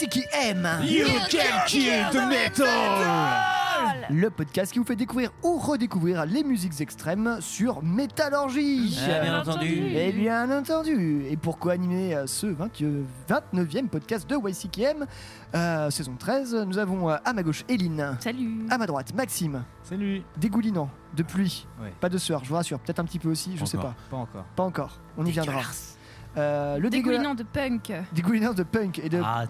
l'écoute de YCKM You can kill the metal. Le podcast qui vous fait découvrir ou redécouvrir les musiques extrêmes sur Métallurgie Ah, bien entendu. Et bien entendu. Et pour co-animer euh, ce 20 29e podcast de YCKM, euh, saison 13, nous avons euh, à ma gauche Eline, Salut. À ma droite Maxime, Salut. dégoulinant, de pluie, Ouais. pas de sueur, je vous rassure, peut-être un petit peu aussi, je sais pas. Pas encore. Pas encore, on y viendra. Euh, le Dégoulinant de punk. dégoulinant de punk et de, Ah,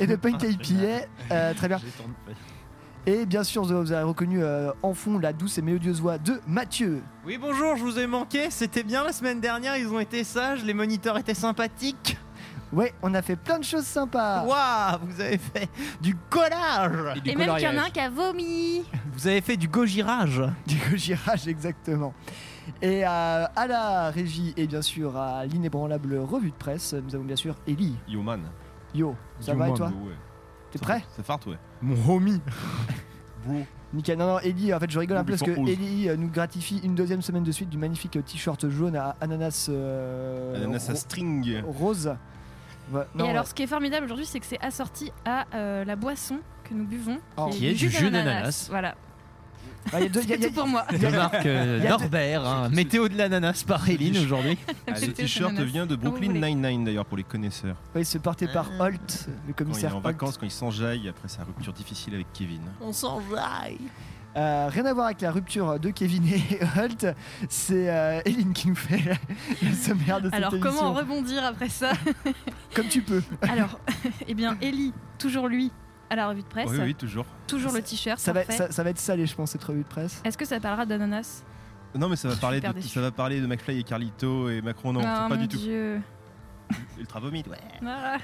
et de punk IPA, euh, très bien. Et bien sûr, vous avez reconnu euh, en fond la douce et mélodieuse voix de Mathieu. Oui, bonjour, je vous ai manqué. C'était bien la semaine dernière, ils ont été sages, les moniteurs étaient sympathiques. Ouais, on a fait plein de choses sympas. Waouh, vous avez fait du collage. Et même qu'il y en a un qui a vomi. Vous avez fait du gojirage. Du girage, exactement. Et à la régie et bien sûr à l'inébranlable revue de presse, nous avons bien sûr Ellie. Yo man. Yo, ça va et toi Ouais. T'es prêt Ça farte, ouais. Mon homie. Bro. Nickel. Non, non, Ellie, en fait, je rigole un peu parce que. Ellie euh, nous gratifie une deuxième semaine de suite du magnifique t-shirt jaune à ananas, euh, Ananas à string. rose. Ouais, non, Et alors, ouais. ce qui est formidable aujourd'hui, c'est que c'est assorti à euh, la boisson que nous buvons, Oh. Qui est du jus d'ananas. Voilà, il y a deux- y a- c'est il y a- tout pour moi. De marque euh, Norbert, hein. météo de l'ananas par Eline aujourd'hui. Ah, le C'était t-shirt vient de Brooklyn. Nine-Nine d'ailleurs pour les connaisseurs. Ouais, c'est porté par Ah. Holt, le Quand il est commissaire en Holt. vacances, quand il s'enjaille après sa rupture difficile avec Kevin. On s'enjaille. Euh, rien à voir avec la rupture de Kevin et Holt, c'est euh, Eline qui nous fait le sommaire de cette Alors, émission. comment rebondir après ça? Comme tu peux. Alors, eh bien, Ellie, toujours lui, à la revue de presse. Oui, oui, toujours. Toujours le t-shirt, Ça va, parfait. ça, ça va être salé, je pense, cette revue de presse. Est-ce que ça parlera d'ananas? Non, mais ça va Je parler de, ça va parler de McFly et Carlito et Macron. Non, Oh, pas mon du tout. Dieu. Ultra vomite, ouais. Ah.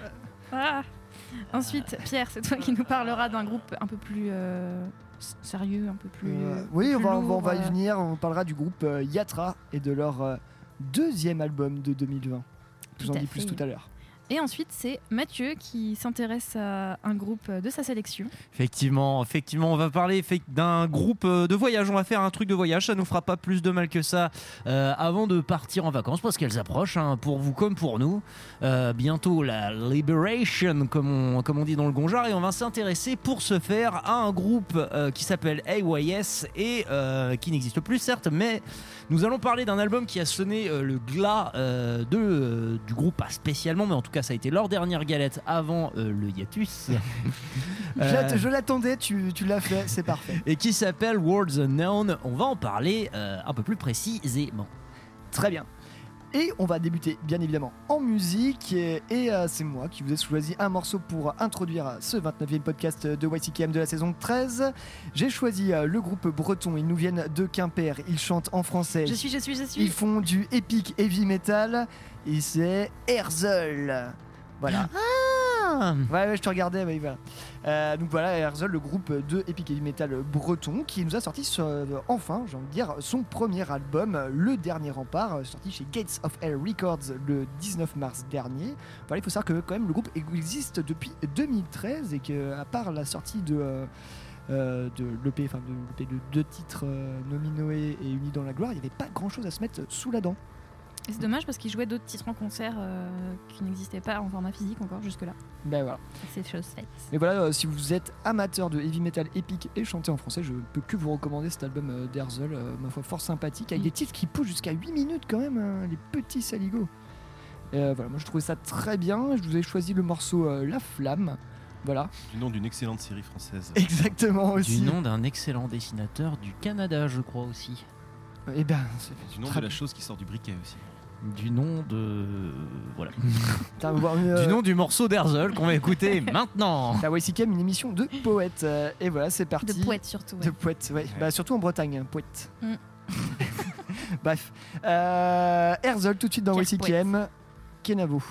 Ah. Ensuite, Pierre, c'est toi qui nous parlera d'un groupe un peu plus euh, sérieux, un peu plus. Euh, oui, on plus va, on va- on va y euh. venir. On parlera du groupe euh, Yatra et de leur euh, deuxième album de 2020. Je vous en Tout dis plus tout à l'heure. Et ensuite, c'est Mathieu qui s'intéresse à un groupe de sa sélection. Effectivement, effectivement, on va parler d'un groupe euh, de voyage. On va faire un truc de voyage. Ça nous fera pas plus de mal que ça euh, avant de partir en vacances parce qu'elles approchent, hein, pour vous comme pour nous. Euh, bientôt la Liberation, comme on, dit dans le Gonjar, et on va s'intéresser pour ce faire à un groupe qui s'appelle AYS et qui n'existe plus certes, mais nous allons parler d'un album qui a sonné le glas du groupe, pas spécialement, mais en tout cas ça a été leur dernière galette avant euh, le hiatus. Je Euh, Je l'attendais, tu, tu l'as fait, c'est parfait. et qui s'appelle Worlds Unknown. On va en parler euh, un peu plus précisément. Très bien. Et on va débuter bien évidemment en musique et, et, euh, c'est moi qui vous ai choisi un morceau pour introduire ce 29e podcast de YCKM de la saison 13. J'ai choisi euh, le groupe breton, ils nous viennent de Quimper, ils chantent en français. Je suis, je suis, je Ils suis. font du epic heavy metal et c'est Herzl. Voilà. Ah Ouais, ouais, je te regardais, oui, voilà. Euh, donc voilà, Herzl, le groupe de epic heavy metal breton, qui nous a sorti euh, enfin, j'ai envie de dire, son premier album, Le Dernier Rempart, euh, sorti chez Gates of Hell Records le 19 mars dernier. Voilà, il faut savoir que quand même le groupe existe depuis 2013 et que à part la sortie de euh, euh, de l'EP, enfin de l'EP de deux titres Nominoé et Unis dans la gloire, il n'y avait pas grand chose à se mettre sous la dent. Et c'est dommage parce qu'il jouait d'autres titres en concert euh, qui n'existaient pas en format physique encore jusque-là. Ben voilà. C'est chose faite. Mais voilà, euh, si vous êtes amateur de heavy metal épique et chanté en français, je peux que vous recommander cet album euh, d'Herzl, euh, ma foi fort sympathique, avec Mm. des titres qui poussent jusqu'à 8 minutes quand même, hein, les petits saligots. Et, euh, voilà, moi je trouvais ça très bien, je vous ai choisi le morceau euh, La Flamme. Voilà, Du nom d'une excellente série française. exactement aussi. Du nom d'un excellent dessinateur du Canada, je crois aussi. Et ben, c'est Du nom très de la chose qui sort du briquet aussi. Du nom de. Voilà. Une, euh, Du nom du morceau d'Herzl qu'on va écouter maintenant. La YCKM, une émission de poètes. euh, et voilà, c'est parti. De poète surtout. ouais. De poète, ouais. Bah, surtout en Bretagne, hein, poète. Mm. Bref. Euh, Herzl, tout de suite dans Quel YCKM. Kenavo.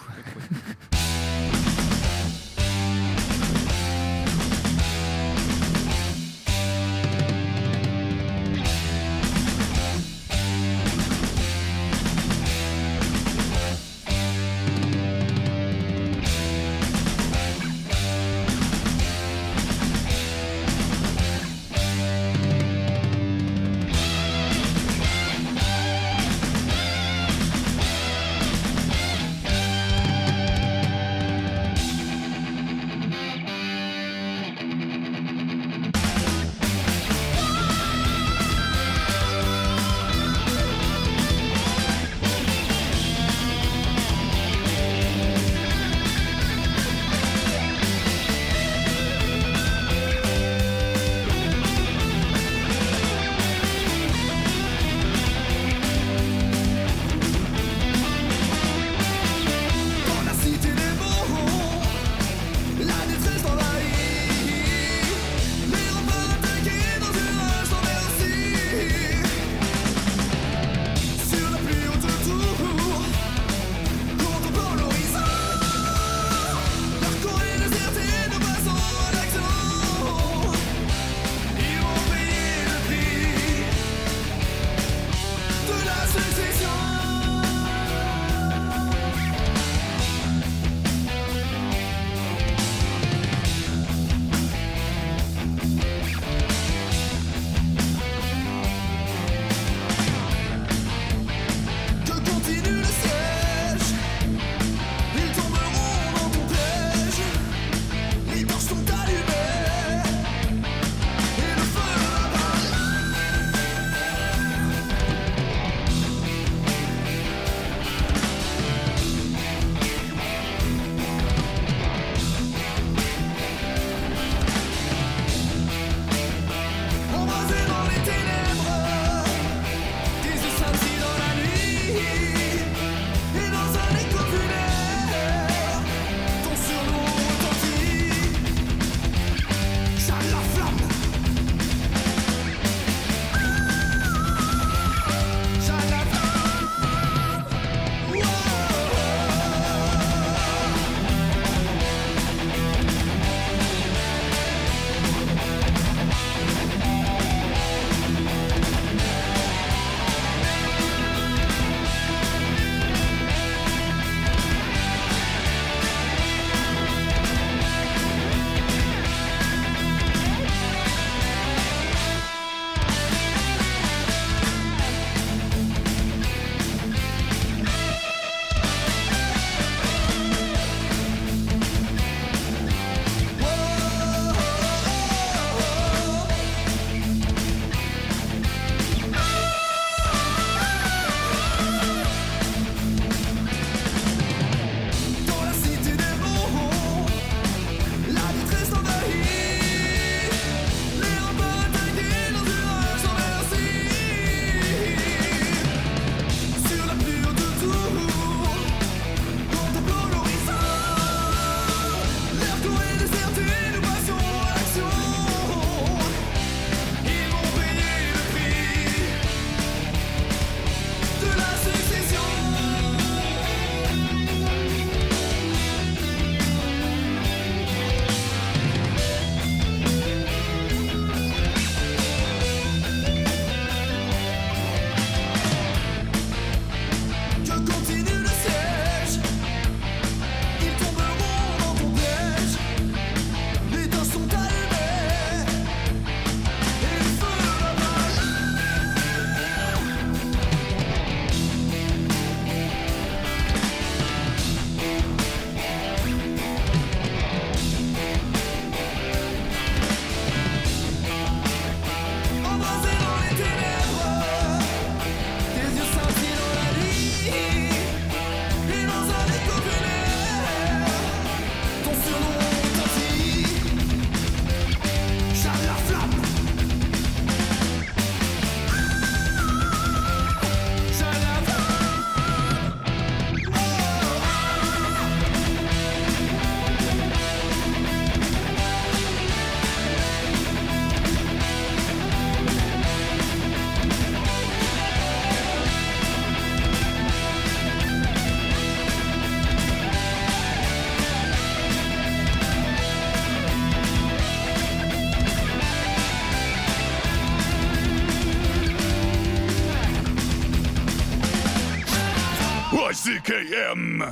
YCKM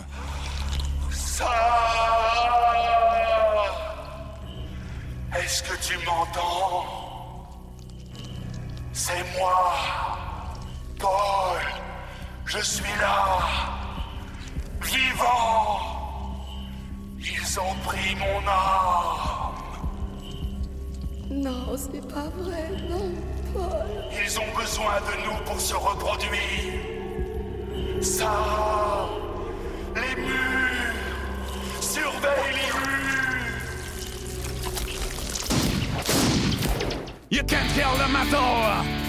Ça Est-ce que tu m'entends? C'est moi, Paul. Je suis là, vivant. Ils ont pris mon âme. Non, c'est pas vrai, non, Paul. Ils ont besoin de nous pour se reproduire. Ça, les murs, surveille les murs. You can't kill the metal.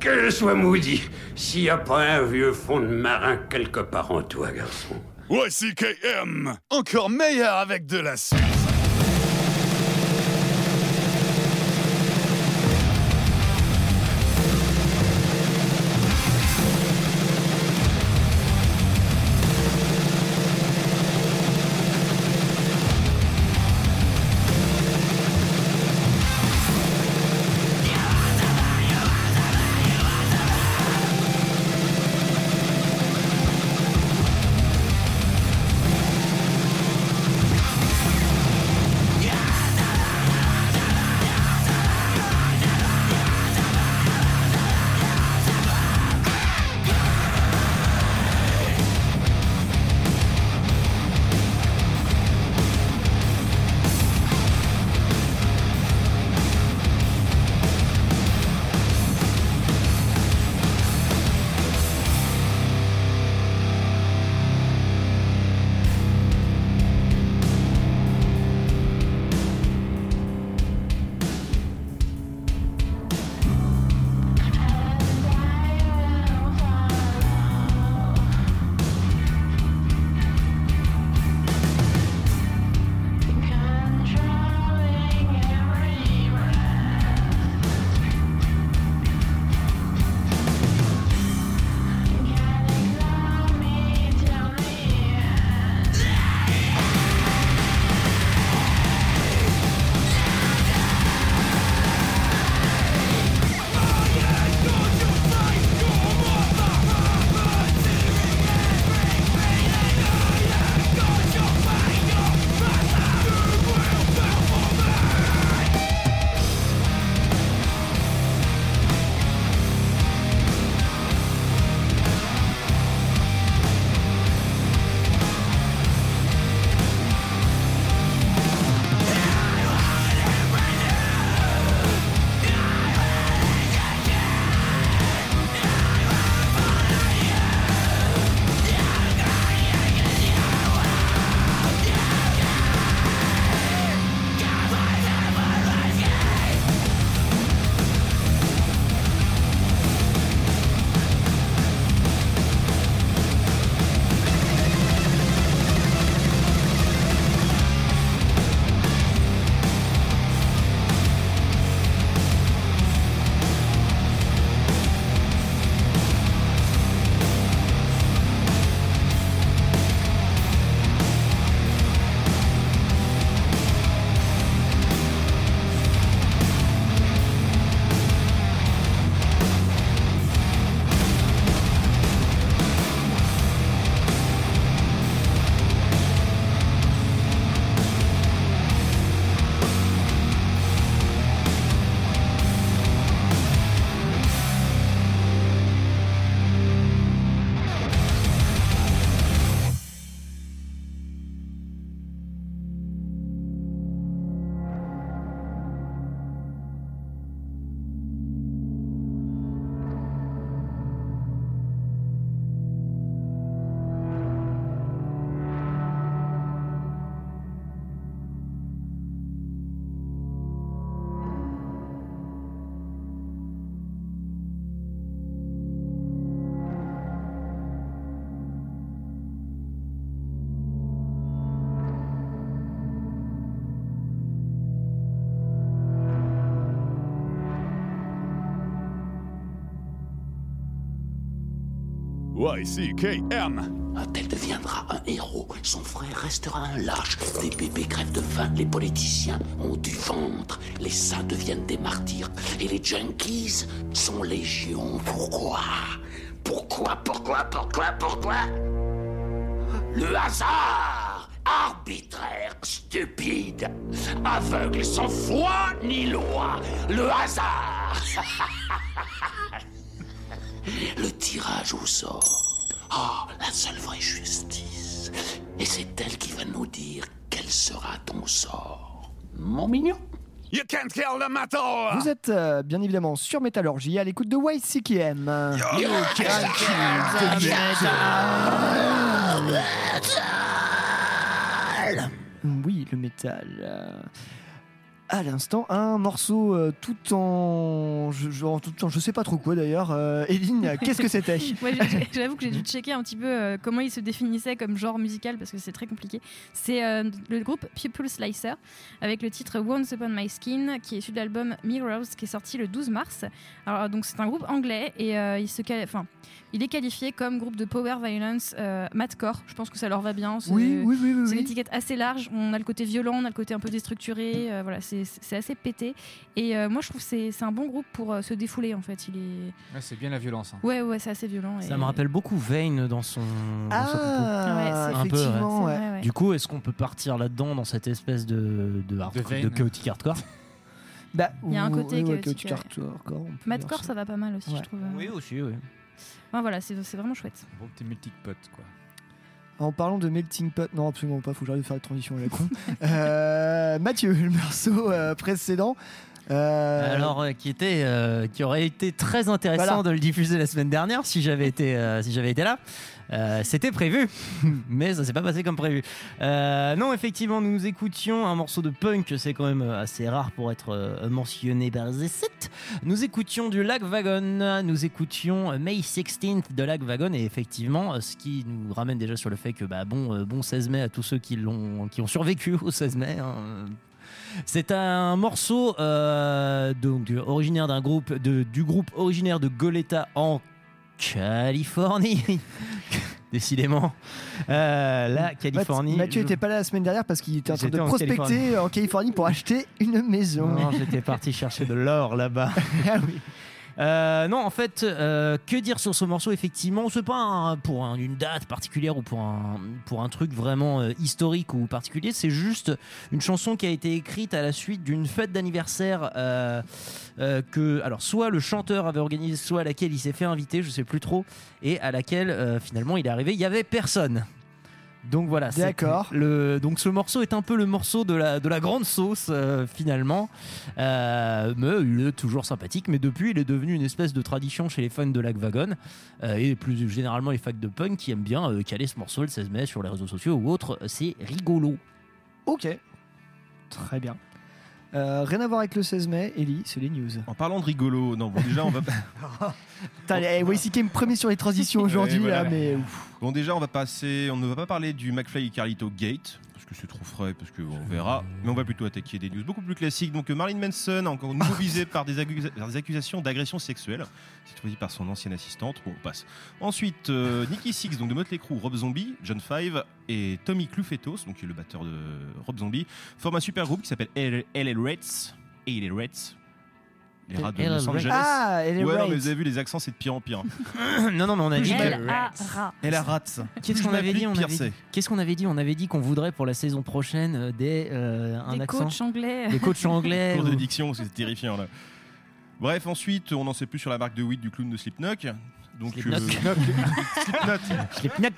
Que je sois maudit, s'il n'y a pas un vieux fond de marin quelque part en toi, garçon. YCKM! Encore meilleur avec de la suite! Y-C-K-M. Tel deviendra un héros, son frère restera un lâche. Les bébés crèvent de faim, les politiciens ont du ventre, les saints deviennent des martyrs, et les junkies sont légion. Pourquoi? Pourquoi, pourquoi, pourquoi, pourquoi? Le hasard Arbitraire, stupide, aveugle, sans foi ni loi. Le hasard Le tirage au sort. Ah, la seule vraie justice. Et c'est elle qui va nous dire quel sera ton sort. Mon mignon. You can't kill the metal. Vous êtes euh, bien évidemment sur Métallurgie à l'écoute de YCKM. You can't kill the metal. Oui, le métal. euh, À l'instant, un morceau euh, tout en. Je, tout en. Je sais pas trop quoi d'ailleurs. Euh, Eline, qu'est-ce que c'était? Ouais, J'avoue que j'ai dû checker un petit peu euh, comment il se définissait comme genre musical parce que c'est très compliqué. C'est euh, le groupe People Slicer avec le titre Once Upon My Skin qui est issu de l'album Mirrors qui est sorti le 12 mars. Alors donc c'est un groupe anglais et il se enfin il est qualifié comme groupe de power violence euh, madcore. Je pense que ça leur va bien. C'est- Oui, oui, oui, une étiquette assez large. On a le côté violent, on a le côté un peu déstructuré. euh, voilà, c'est assez pété. Et euh, moi, je trouve que c'est c'est un bon groupe pour euh, se défouler. En fait, il est. Ouais, c'est bien la violence. hein. Ouais, ouais, c'est assez violent. Ça et- me rappelle beaucoup Vane dans son. dans. Ah, Ouais, c'est- Un peu, ouais. effectivement, C'est ouais. vrai, ouais. Du coup, est-ce qu'on peut partir là-dedans dans cette espèce de de, hard- De de chaotique hardcore? Bah, Il y a un côté ouais, ouais, chaotique, hardcore, dire Madcore, ça. ça va pas mal aussi, Ouais. je trouve. Oui, aussi, oui. Enfin, voilà, c'est c'est vraiment chouette. Bon petit melting pot, quoi. En parlant de melting pot, non absolument pas, faut que j'arrive à faire la transition à la con. Euh, Mathieu, le morceau euh, précédent. euh, Alors, euh, qui était, euh, qui aurait été très intéressant Voilà. de le diffuser la semaine dernière si j'avais été, euh, si j'avais été là. Euh, C'était prévu, mais ça s'est pas passé comme prévu. Euh, non, effectivement, nous écoutions un morceau de punk, c'est quand même euh, assez rare pour être mentionné par les sites. Nous écoutions du Lag Wagon, nous écoutions May 16th de Lag Wagon, et effectivement, ce qui nous ramène déjà sur le fait que, bah, bon, bon 16 mai à tous ceux qui, l'ont, qui ont survécu au 16 mai. hein. C'est un morceau donc, originaire d'un groupe, de, du groupe originaire de Goleta en Californie. Décidément, Euh, la Californie. Mathieu je- était pas là la semaine dernière parce qu'il était en train de J'étais en prospecter Californie. en Californie pour acheter une maison. Non, j'étais parti chercher de l'or là-bas. Ah oui. Euh, non, en fait, euh, que dire sur ce morceau Effectivement, c'est pas pour un- une date particulière ou pour un, pour un truc vraiment euh, historique ou particulier. C'est juste une chanson qui a été écrite à la suite d'une fête d'anniversaire que, alors, soit le chanteur avait organisé, soit à laquelle il s'est fait inviter, je sais plus trop, et à laquelle finalement il est arrivé. Il y avait personne. Donc voilà, c'est D'accord. le donc ce morceau est un peu le morceau de la de la grande sauce euh, finalement, Euh, mais il est toujours sympathique. Mais depuis, il est devenu une espèce de tradition chez les fans de Lag Wagon euh, et plus généralement les fans de punk qui aiment bien euh, caler ce morceau le 16 mai sur les réseaux sociaux ou autres. C'est rigolo. Ok. Très bien. Euh, rien à voir avec le 16 mai, Ellie, c'est les news. En parlant de rigolo, non, bon, déjà, on va. Putain, eh, YCK me premier sur les transitions aujourd'hui, Ouais, voilà. là, mais ouf. Bon, déjà, on va passer. On ne va pas parler du McFly et Carlito Gate, parce que c'est trop frais, parce qu'on verra. Mais on va plutôt attaquer des news beaucoup plus classiques. Donc, Marilyn Manson, encore nouveau visé par des, accusa- par des accusations d'agression sexuelle, cette fois-ci par son ancienne assistante. Bon, on passe. Ensuite, euh, Nicky Six, donc de Motley Crue, Rob Zombie, John Five et Tommy Clufetos, donc qui est le batteur de Rob Zombie, forment un super groupe qui s'appelle LA Reds. Et Reds. Les rats de Los. Angeles. Ah, elle est ouais, non, mais vous avez vu, les accents, c'est de pire en pire. non, non, mais on a dit. que- L-A-R-A. Et la rats. Qu'est-ce qu'on avait dit On avait dit- Qu'est-ce qu'on avait dit On avait dit qu'on voudrait pour la saison prochaine euh, des euh, un Des accent, coachs anglais. des coachs anglais. Cours de ou- diction, parce que c'est terrifiant là. Bref, ensuite, on n'en sait plus sur la marque de weed du clown de Slipknot. Donc, Slipknot. euh, Slipknot.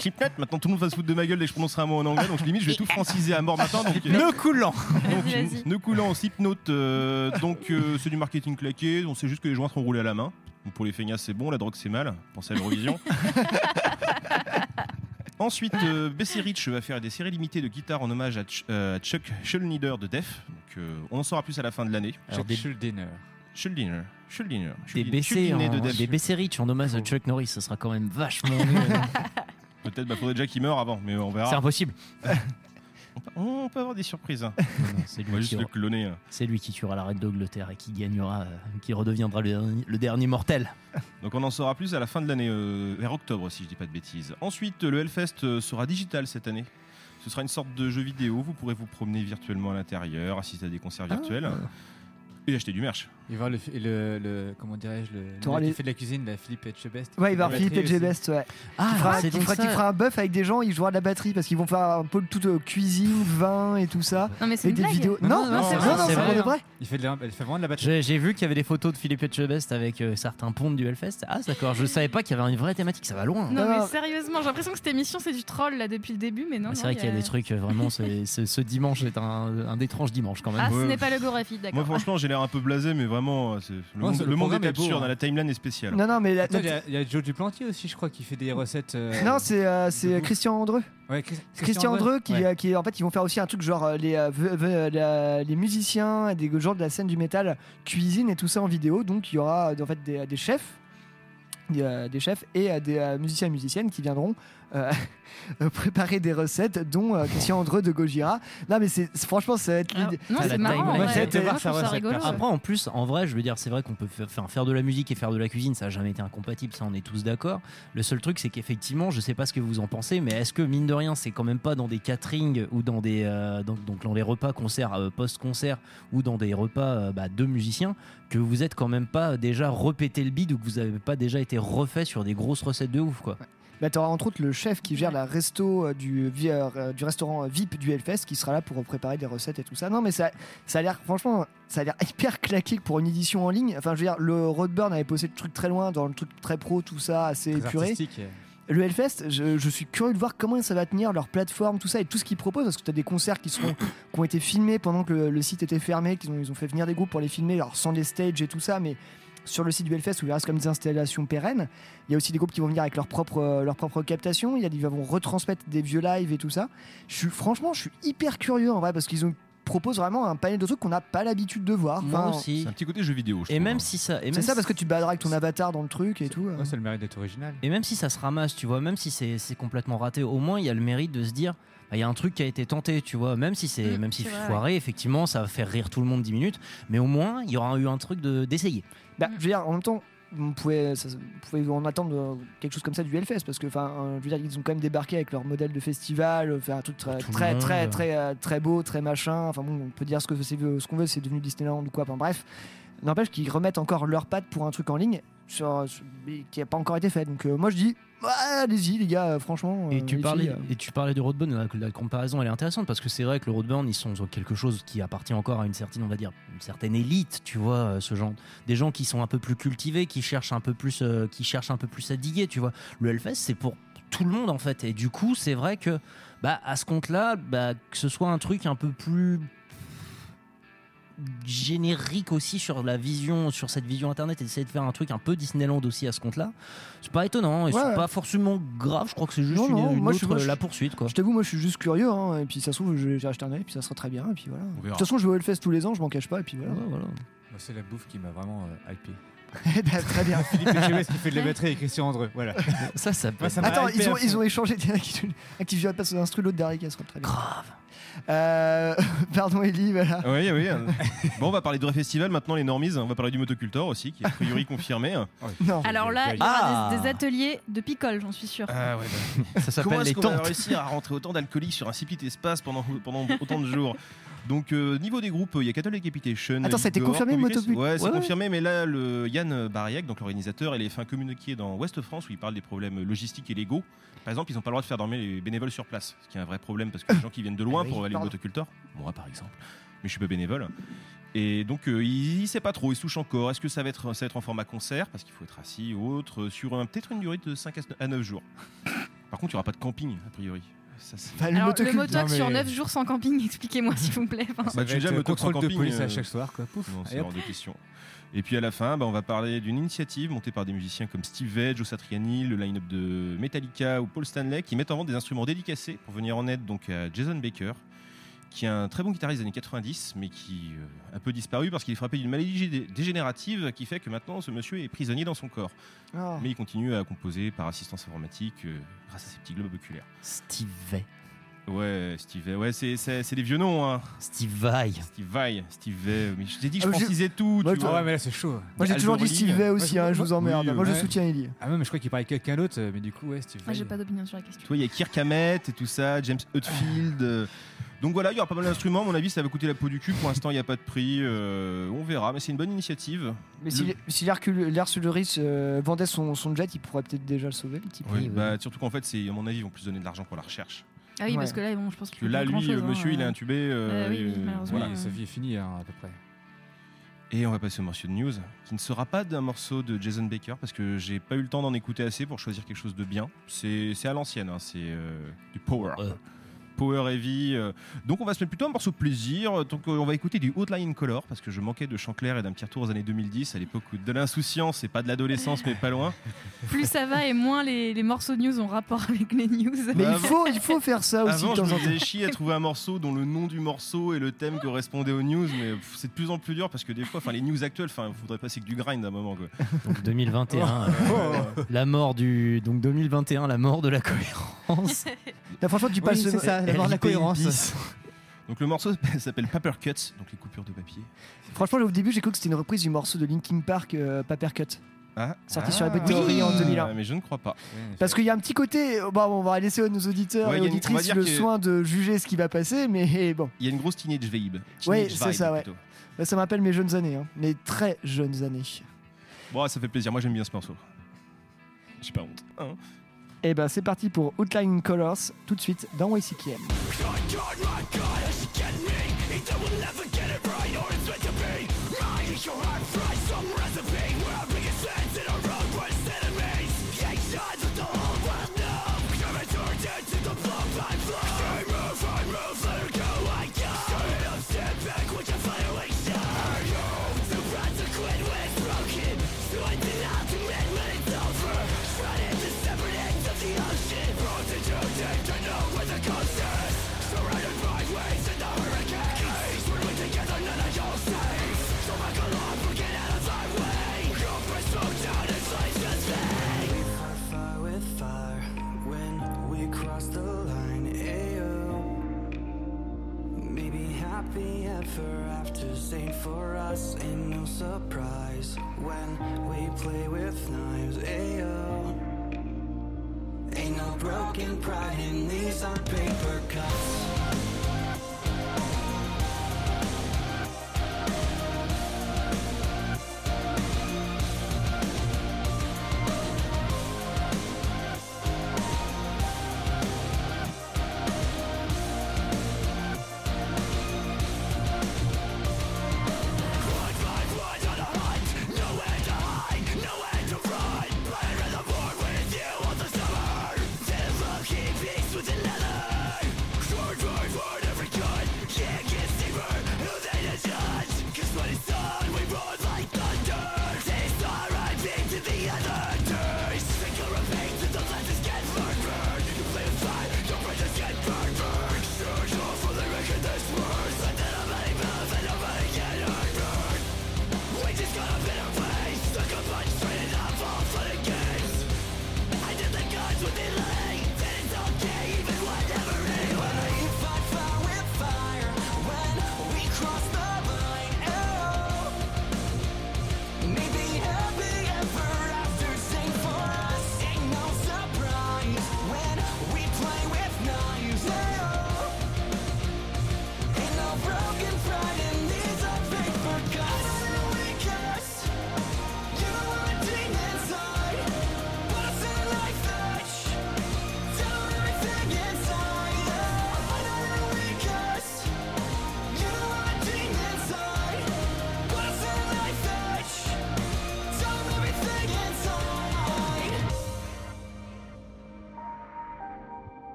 Slipknot. Maintenant, tout le monde va se foutre de ma gueule dès que je prononcerai un mot en anglais. Donc, limite, je vais tout franciser à mort maintenant. Donc, Le coulant. donc, ne coulant Slipknot. euh, donc, euh, c'est du marketing claqué. On sait juste que les joints seront roulés à la main. Donc, pour les feignasses, c'est bon. La drogue, c'est mal. Pensez à l'Eurovision. Ensuite, euh, Bessie Rich va faire des séries limitées de guitare en hommage à, Ch- euh, à Chuck Schuldiner de Def. Donc, euh, on en saura plus à la fin de l'année. Alors, Chuck des- Schuldiner. Schuldiner. Schuldiner. Des BC, en, de des BC Rich en hommage à Chuck Norris, ça sera quand même vachement mieux. Peut-être bah, faudrait déjà qu'il meure avant, mais on verra. C'est impossible. On peut avoir des surprises. hein. C'est lui, cloner. hein. c'est lui qui tuera la reine d'Angleterre et qui gagnera, euh, qui redeviendra le dernier, le dernier mortel. Donc on en saura plus à la fin de l'année, euh, vers octobre si je dis pas de bêtises. Ensuite, le Hellfest euh, sera digital cette année. Ce sera une sorte de jeu vidéo, vous pourrez vous promener virtuellement à l'intérieur, assister à des concerts virtuels et acheter du merch. Et voir le, le, le- comment dirais-je, le, le mec qui fait de la cuisine, la Philippe Etchebest. Ouais, il va La Philippe batterie et aussi. Best, ouais. Ah, qui fera, qui fera- qui fera un buff avec des gens, il jouera de la batterie parce qu'ils vont faire un peu tout euh, cuisine, vin et tout ça. Non, mais c'est une des blague. vidéos. Non, Non, non, non, non, c'est vrai, vrai, vrai. pour de vrai. Il fait, de la- il fait vraiment de la batterie. J'ai vu qu'il y avait des photos de Philippe Etchebest avec euh, certains pontes du Hellfest. Ah, d'accord, je savais pas qu'il y avait une vraie thématique, ça va loin. Non, mais sérieusement, j'ai l'impression que cette émission c'est du troll là depuis le début, mais non. C'est vrai qu'il y a des trucs, euh, vraiment, ce dimanche est un, un étrange dimanche quand même. Ah, ce n'est pas le Gorafi, Moi d'accord. franchement j'ai l'air un peu blasé mais vraiment euh, c'est- le, Non, monde, c'est- le le monde programme est est beau, absurde, hein. la timeline est spéciale. Non, non, mais la- Attends, Il y, la- a- il y a Joe Duplantier aussi, je crois, qui fait des recettes. euh, non, c'est euh, c'est Christian Andreu. Ouais, Chris- Christian Andreu qui, Ouais. euh, qui en fait ils vont faire aussi un truc genre euh, les, euh, ve- ve- la- les musiciens et des gens de la scène du métal cuisine et tout ça en vidéo donc il y aura euh, en fait des, des chefs des, euh, des chefs et euh, des euh, musiciens et musiciennes qui viendront préparer des recettes dont euh, Christian Andreu de Gojira non mais c'est franchement ça va être l'idée non, Ah, c'est la marrant. ouais. Ouais, voir sa recette, rigolo. perso. ouais. Après, en plus, en vrai, je veux dire, c'est vrai qu'on peut faire, faire- de la musique et faire de la cuisine, ça n'a jamais été incompatible, ça on est tous d'accord. Le seul truc, c'est qu'effectivement, je sais pas ce que vous en pensez, mais est-ce que mine de rien, c'est quand même pas dans des caterings ou dans des euh, donc, donc dans les repas concerts euh, post-concert ou dans des repas euh, bah, de musiciens que vous êtes quand même pas déjà repété le bide ou que vous avez pas déjà été refait sur des grosses recettes de ouf quoi. Bah, t'auras entre autres le chef qui gère la resto euh, du, vi- euh, du restaurant VIP du Hellfest qui sera là pour préparer des recettes et tout ça. Non, mais ça, ça a l'air, franchement, ça a l'air hyper claqué pour une édition en ligne. Enfin, je veux dire, le Roadburn avait posé le truc très loin dans le truc très pro, tout ça, assez Très épuré. artistique. Le Hellfest, je, je suis curieux de voir comment ça va tenir leur plateforme, tout ça et tout ce qu'ils proposent parce que tu as des concerts qui, seront, qui ont été filmés pendant que le, le site était fermé, qu'ils ont, ils ont fait venir des groupes pour les filmer, alors sans les stages et tout ça, mais sur le site du Hellfest où il reste comme des installations pérennes. Il y a aussi des groupes qui vont venir avec leur propre, euh, leur propre captation, il y a des qui vont retransmettre des vieux lives et tout ça. Je suis, franchement, je suis hyper curieux en vrai parce qu'ils ont proposent vraiment un panel de trucs qu'on n'a pas l'habitude de voir. Moi Enfin, aussi. C'est un petit côté jeu vidéo. je Et trouve, même hein. si ça, et même C'est ça si- parce que tu te baladeras avec ton avatar dans le truc et tout. euh. Ouais, c'est le mérite d'être original. Et même si ça se ramasse, tu vois, même si c'est c'est complètement raté, au moins il y a le mérite de se dire, bah, il y a un truc qui a été tenté, tu vois, même si c'est Mm, même si foiré, effectivement, ça va faire rire tout le monde 10 minutes, mais au moins il y aura eu un truc de- d'essayer. Bah, je veux dire, en même temps, on pouvait, ça- on pouvait en attendre euh, quelque chose comme ça du Hellfest parce que, enfin, euh, je veux dire, ils ont quand même débarqué avec leur modèle de festival, euh, faire un truc très, Tout très, très, très, très beau, très machin. Enfin bon, on peut dire ce que c'est, ce qu'on veut, c'est devenu Disneyland ou quoi. Enfin bref, n'empêche qu'ils remettent encore leurs pattes pour un truc en ligne sur, qui n'a pas encore été fait. Donc euh, moi je dis, allez-y les gars, franchement. Et euh, tu, parlais, euh, et tu parlais du Roadburn, la, la comparaison elle est intéressante parce que c'est vrai que le Roadburn ils sont quelque chose qui appartient encore à une certaine, on va dire, une certaine élite, tu vois, euh, ce genre. Des gens qui sont un peu plus cultivés, qui cherchent un peu plus, euh, qui cherchent un peu plus à diguer, tu vois. Le Hellfest c'est pour tout le monde en fait. Et du coup, c'est vrai que, bah, à ce compte-là, bah, que ce soit un truc un peu plus générique aussi sur la vision, sur cette vision internet et d'essayer de faire un truc un peu Disneyland aussi à ce compte-là, c'est pas étonnant et Ouais. c'est pas forcément grave. Je crois que c'est juste Non, une, non, une moi, je autre moi, la poursuite quoi. Je t'avoue, moi je suis juste curieux, hein, et puis ça se trouve, j'ai acheté un œil, et puis ça sera très bien, et puis voilà. De toute façon, je vais au Hellfest tous les ans, je m'en cache pas, et puis voilà. Ouais, voilà. Moi, C'est la bouffe qui m'a vraiment euh, hypé. Bah, très bien. Philippe Etchebest qui fait de la batterie et Christian Andreux. Voilà. Ça, ça peut ça Attends, ils ont, ils ont échangé un qui, un qui vient passer l'instru, l'autre derrière qui bien. grave. Euh, pardon, Ellie, voilà. Oui, oui. Bon, on va parler de vrai festival maintenant, les normies. On va parler du motocultor aussi, qui est a priori confirmé. Non. Alors là, il y Ah. aura des, des ateliers de picole, j'en suis sûre. Ah ouais, Ça Comment s'appelle est-ce les qu'on va tentes. réussir à rentrer autant d'alcooliques sur un si petit espace pendant, pendant autant de jours? Donc euh, niveau des groupes, il y a Cattle Decapitation. Attends, ça a été confirmé. Motopul Ouais, c'est Ouais, ouais. confirmé, mais là, le Yann Bariac, donc l'organisateur, il a fait un communiqué dans Ouest France où il parle des problèmes logistiques et légaux. Par exemple, ils n'ont pas le droit de faire dormir les bénévoles sur place, ce qui est un vrai problème parce que les gens qui viennent de loin Ah oui, pour aller au pardon. motocultor, moi par exemple, mais je suis pas bénévole. Et donc, euh, il ne sait pas trop, il se touche encore. Est-ce que ça va, être, ça va être en format concert? Parce qu'il faut être assis ou autre, sur un- peut-être une durée de 5 à 9 jours. Par contre, il n'y aura pas de camping, a priori. Ça, c'est- Enfin, Alors, le motoc mais- sur 9 jours sans camping, expliquez-moi s'il vous plaît. Enfin, Bah, tu déjà être moto contrôle de camping, police euh, à chaque soir. Quoi. Pouf. Non, c'est hors de question. Et puis à la fin, bah, on va parler d'une initiative montée par des musiciens comme Steve Vai, Joe Satriani, le line-up de Metallica ou Paul Stanley, qui mettent en vente des instruments dédicacés pour venir en aide donc à Jason Baker, qui est un très bon guitariste des années 90, mais qui euh, a un peu disparu parce qu'il est frappé d'une maladie dé- dégénérative qui fait que maintenant ce monsieur est prisonnier dans son corps. Ah. Mais il continue à composer par assistance informatique euh, grâce à ses petits globes oculaires. Steve Vai. Ouais, Steve Vai. Ouais, c'est, c'est, c'est des vieux noms, hein. Steve Vai. Steve Vai, Steve Vai. Mais je t'ai dit que je Ah, francisais tout. Moi, tu je- vois. ouais, mais là c'est chaud. Moi j'ai Aldo toujours dit. Steve Vai aussi, Moi, hein, je- vous emmerde. oui, Moi je soutiens Ellie. Ah ouais, mais je crois qu'il parlait quelqu'un d'autre, mais du coup, ouais, Steve Ah, Vai. j'ai pas d'opinion sur la question. Tu vois, il y a Kirk Hammett et tout ça, James Hetfield. Donc voilà, il y aura pas mal d'instruments. À mon avis, ça va coûter la peau du cul. Pour l'instant, il n'y a pas de prix. euh, on verra, mais c'est une bonne initiative. Mais si, Le- si l'Hercule- Lars Ulrich euh, vendait son, son jet, il pourrait peut-être déjà le sauver, le type. Oui, oui. bah, surtout qu'en fait, c'est à mon avis, ils vont plus donner de l'argent pour la recherche. Ah oui, Ouais. parce que là, bon, je pense que là, lui, monsieur, hein, il est intubé. euh, Euh, oui, euh, voilà. Sa vie est finie hein, à peu près. Et on va passer au morceau de news, qui ne sera pas d'un morceau de Jason Baker, parce que j'ai pas eu le temps d'en écouter assez pour choisir quelque chose de bien. C'est c'est à l'ancienne, hein, c'est euh, du power. Ouais. Power heavy. euh. Donc on va se mettre plutôt un morceau de plaisir. Donc euh, on va écouter du Outline Color, parce que je manquais de chant clair et d'un petit retour aux années 2010, à l'époque où de l'insouciance et pas de l'adolescence, mais pas loin. Plus ça va et moins les, les morceaux de news ont rapport avec les news. Mais Bah, il faut, il faut faire ça aussi Avant, de je me faisais chier à trouver un morceau dont le nom du morceau et le thème correspondaient aux news, mais c'est de plus en plus dur parce que des fois, enfin, les news actuelles, enfin, faudrait passer que du grind à un moment. Quoi. Donc 2021, euh, la mort du. Donc 2021, la mort de la cohérence. Franchement, tu passes. c'est ça, la de la cohérence. Donc le morceau s'appelle Paper Cuts, donc les coupures de papier. Franchement, au début, j'ai cru que c'était une reprise du morceau de Linkin Park, euh, Paper Cut. Ah, Sorti sur Epic Theory en 2001. Mais je ne crois pas. Parce qu'il y a un petit côté. euh, Bon, on va laisser à nos auditeurs Ouais, et une- auditrices le soin de juger ce qui va passer, mais bon, Il y a une grosse teenage vibe. Teenage c'est ça, ouais. Bah, ça m'appelle mes jeunes années, hein. mes très jeunes années. Bon, ça fait plaisir. Moi, j'aime bien ce morceau. J'ai pas honte. hein. Et ben c'est parti pour Outline Colors, tout de suite dans YCKM. Happy ever after ain't for us. Ain't no surprise when we play with knives. Ayo. Ain't no broken pride in these are paper cuts.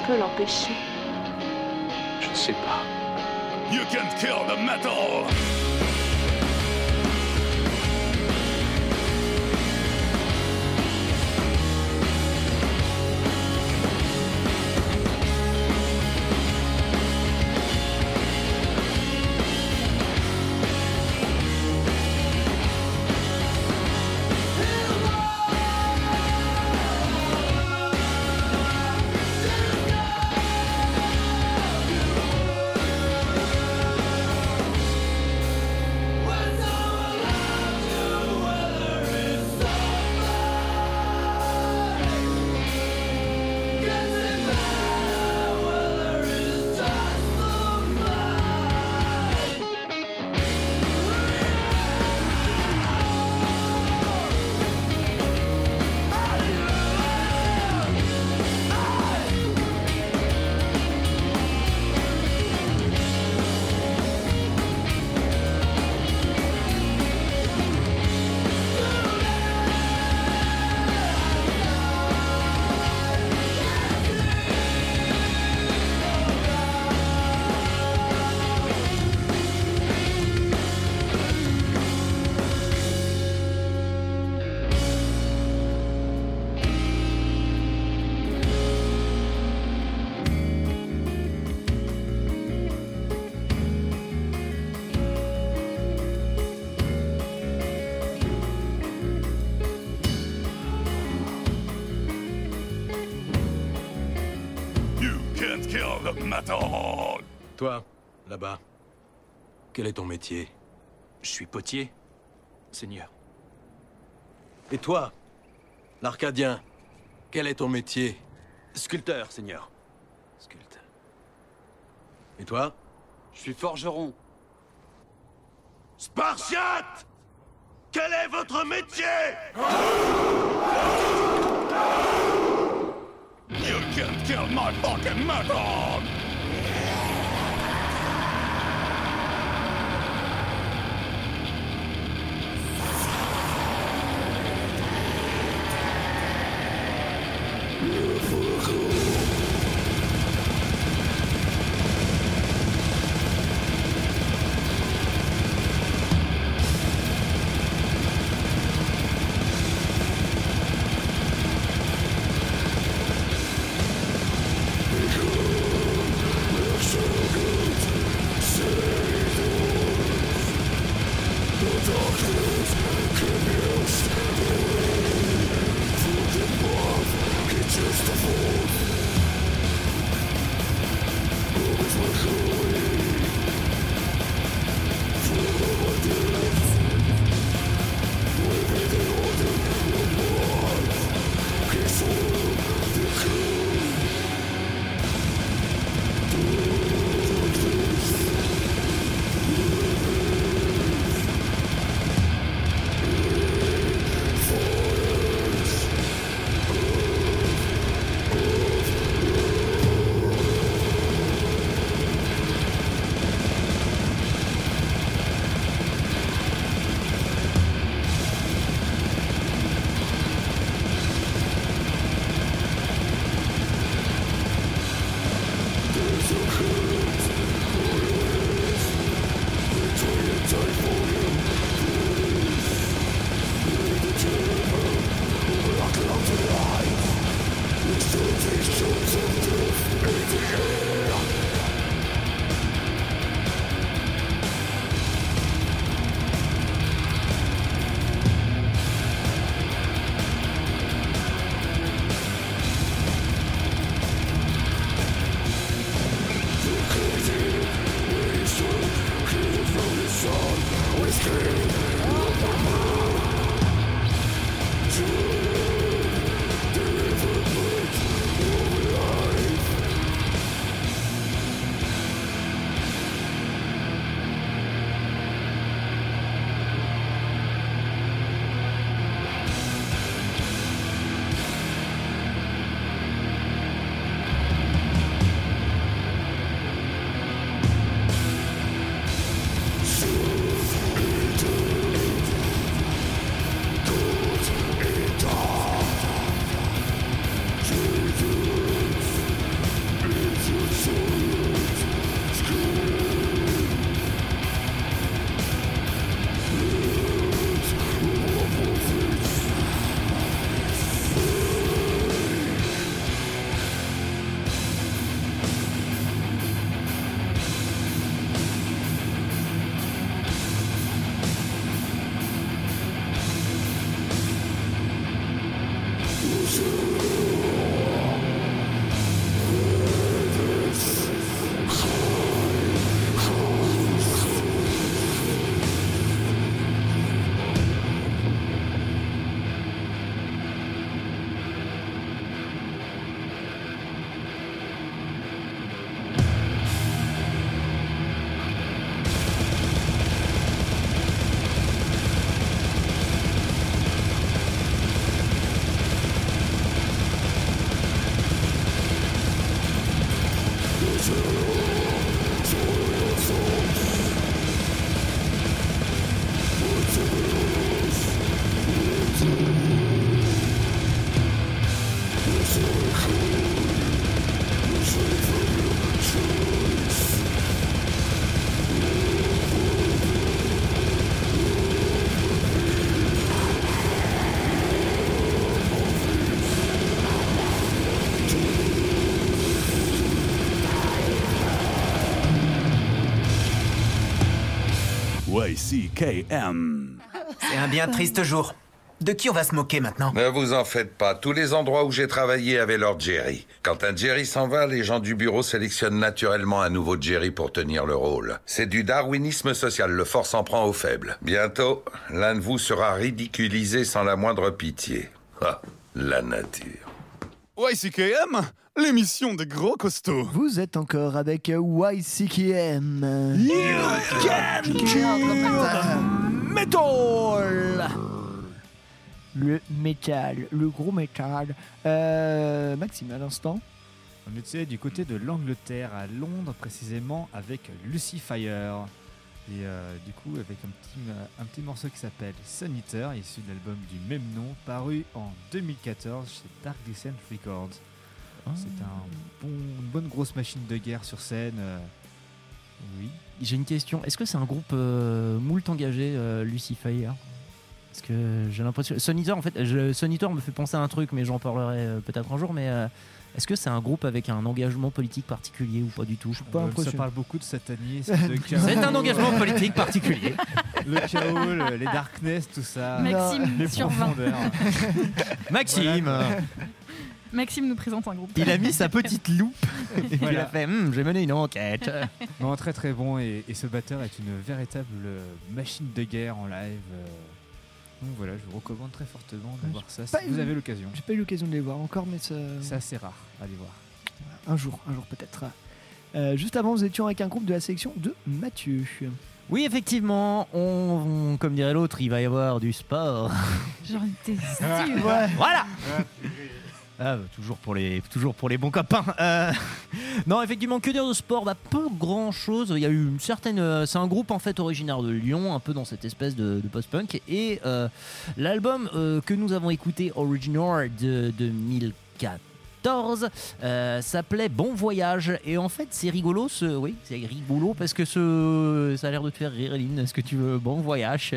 Je peux l'empêcher. Je ne sais pas. You can't kill the metal. Toi, là-bas, quel est ton métier? Je suis potier, Seigneur. Et toi, l'Arcadien, quel est ton métier? Sculpteur, Seigneur. Sculpteur. Et toi? Je suis forgeron. Spartiate Quel est votre métier? You can't kill my fucking metal. YCKM. C'est un bien triste jour. De qui on va se moquer maintenant? Ne vous en faites pas. Tous les endroits où j'ai travaillé avaient leur Jerry. Quand un Jerry s'en va, les gens du bureau sélectionnent naturellement un nouveau Jerry pour tenir le rôle. C'est du darwinisme social. Le fort s'en prend aux faibles. Bientôt, l'un de vous sera ridiculisé sans la moindre pitié. Ah, la nature. YCKM, l'émission des gros costauds. Vous êtes encore avec YCKM. Metal Le métal, le gros métal. Euh, Maxime, à l'instant. On était du côté de l'Angleterre, à Londres précisément, avec Lucifer. Et euh, du coup, avec un petit, un petit morceau qui s'appelle Eater, issu de l'album du même nom, paru en 2014 chez Dark Descent Records. C'est un bon, une bonne grosse machine de guerre sur scène. euh, oui. J'ai une question. Est-ce que c'est un groupe euh, moult engagé, euh, Lucifer Parce que j'ai l'impression. Sonitor, en fait, je... Sonitor me fait penser à un truc, mais j'en parlerai euh, peut-être un jour. Mais euh, est-ce que c'est un groupe avec un engagement politique particulier ou pas du tout? Euh, ça parle beaucoup de satanisme, de chaos. C'est un engagement politique particulier. Le chaos, le- les darkness, tout ça. Maxime, les sur 20. profondeurs. Maxime Voilà. Maxime nous présente un groupe. Il a mis sa petite loupe et il a fait Hum, J'ai mené une enquête. Non, très très bon et, et ce batteur est une véritable euh, machine de guerre en live. euh. Donc voilà, je vous recommande très fortement de voir ça si vous avez l'occasion. J'ai pas eu l'occasion de les voir encore, mais ça- C'est assez rare, allez voir. un jour, un jour peut-être. Euh, juste avant, nous étions avec un groupe de la sélection de Mathieu. Oui, effectivement, on, comme dirait l'autre, il va y avoir du sport. J'en étais sûre. Voilà Ah, toujours, pour les, toujours pour les bons copains. Euh, non, effectivement, que dire de sport? Bah, Peu grand chose. Il y a eu une certaine. euh, c'est un groupe en fait originaire de Lyon, un peu dans cette espèce de, post-punk. Et euh, l'album que nous avons écouté, Original de 2014. euh, s'appelait Bon Voyage et en fait c'est rigolo ce oui c'est rigolo parce que ce ça a l'air de te faire rire Eline est-ce que tu veux Bon Voyage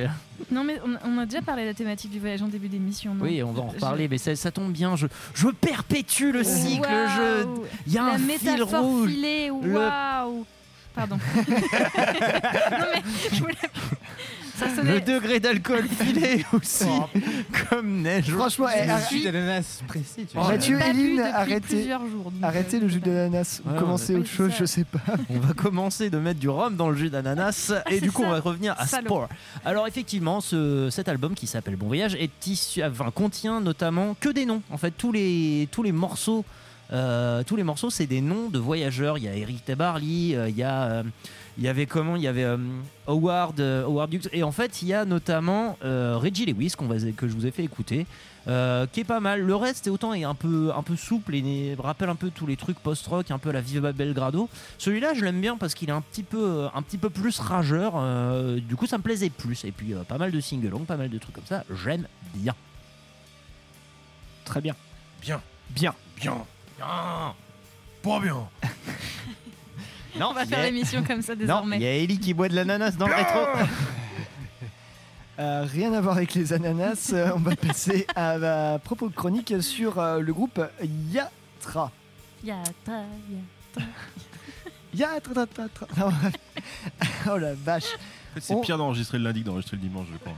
Non, mais on, on a déjà parlé de la thématique du voyage en début d'émission. oui, on va en Je- reparler, mais ça, ça tombe bien. Je, je perpétue le cycle. Je, il y a La un fil rouge. filée, Le- waouh Pardon. non mais je voulais... Ça Le degré d'alcool filé aussi, comme neige. Franchement, eh, jus d'ananas précis, tu vois. Mathieu, pas bu Eline, depuis arrêtez, plusieurs jours, donc, arrêtez euh, le jus d'ananas. Vous Ouais, commencez autre oui, chose, ça. je sais pas. On va commencer de mettre du rhum dans le jus d'ananas et c'est du coup on ça. va revenir à Salaud. Sport. Alors effectivement, ce, cet album qui s'appelle Bon Voyage est issu, enfin, contient notamment que des noms. En fait, tous les tous les morceaux, euh, tous les morceaux, c'est des noms de voyageurs. Il y a Eric Tabarly, euh, il y a euh, il y avait comment Il y avait euh, Howard, euh, Howard Hughes. Et en fait, il y a notamment euh, Reggie Lewis qu'on va, que je vous ai fait écouter, qui est pas mal. Le reste, autant est un peu, un peu souple et rappelle un peu tous les trucs post-rock, un peu la Viva Belgrado. Celui-là, je l'aime bien parce qu'il est un petit peu, un petit peu plus rageur. du coup, ça me plaisait plus. Et puis, pas mal de sing-along, pas mal de trucs comme ça. J'aime bien. Très bien. Bien, Bien. bien, bien. Pas bien. Non, On va faire a- l'émission comme ça désormais. il y a Ellie qui boit de l'ananas dans le rétro. Euh, rien à voir avec les ananas. Euh, on va passer à ma propos chronique sur euh, le groupe Yatra. Yatra. tra, tra, tra. Non, oh la vache. En fait, c'est On- pire d'enregistrer le lundi que d'enregistrer le dimanche, je crois.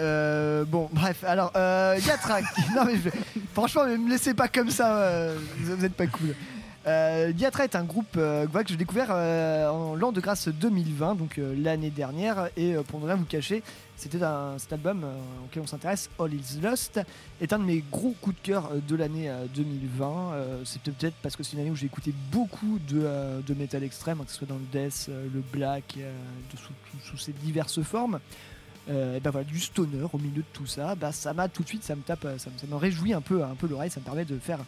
Euh, bon, bref, alors, euh, Yatra. non, mais je- franchement, ne me laissez pas comme ça, euh, vous vous êtes pas cool. Euh, est un groupe euh, que j'ai découvert euh, en l'an de grâce 2020, donc euh, l'année dernière, et pour ne rien vous cacher, c'était un, cet album auquel on s'intéresse, All Is Lost, est un de mes gros coups de cœur de l'année euh, 2020. Euh, c'est peut-être parce que c'est une année où j'ai écouté beaucoup de, de métal extrême, hein, que ce soit dans le death, le black, sous, ses diverses formes. Et ben voilà, du stoner au milieu de tout ça, bah ça m'a tout de suite, ça me tape, ça me, ça me réjouit un peu, un peu l'oreille, ça me permet de faire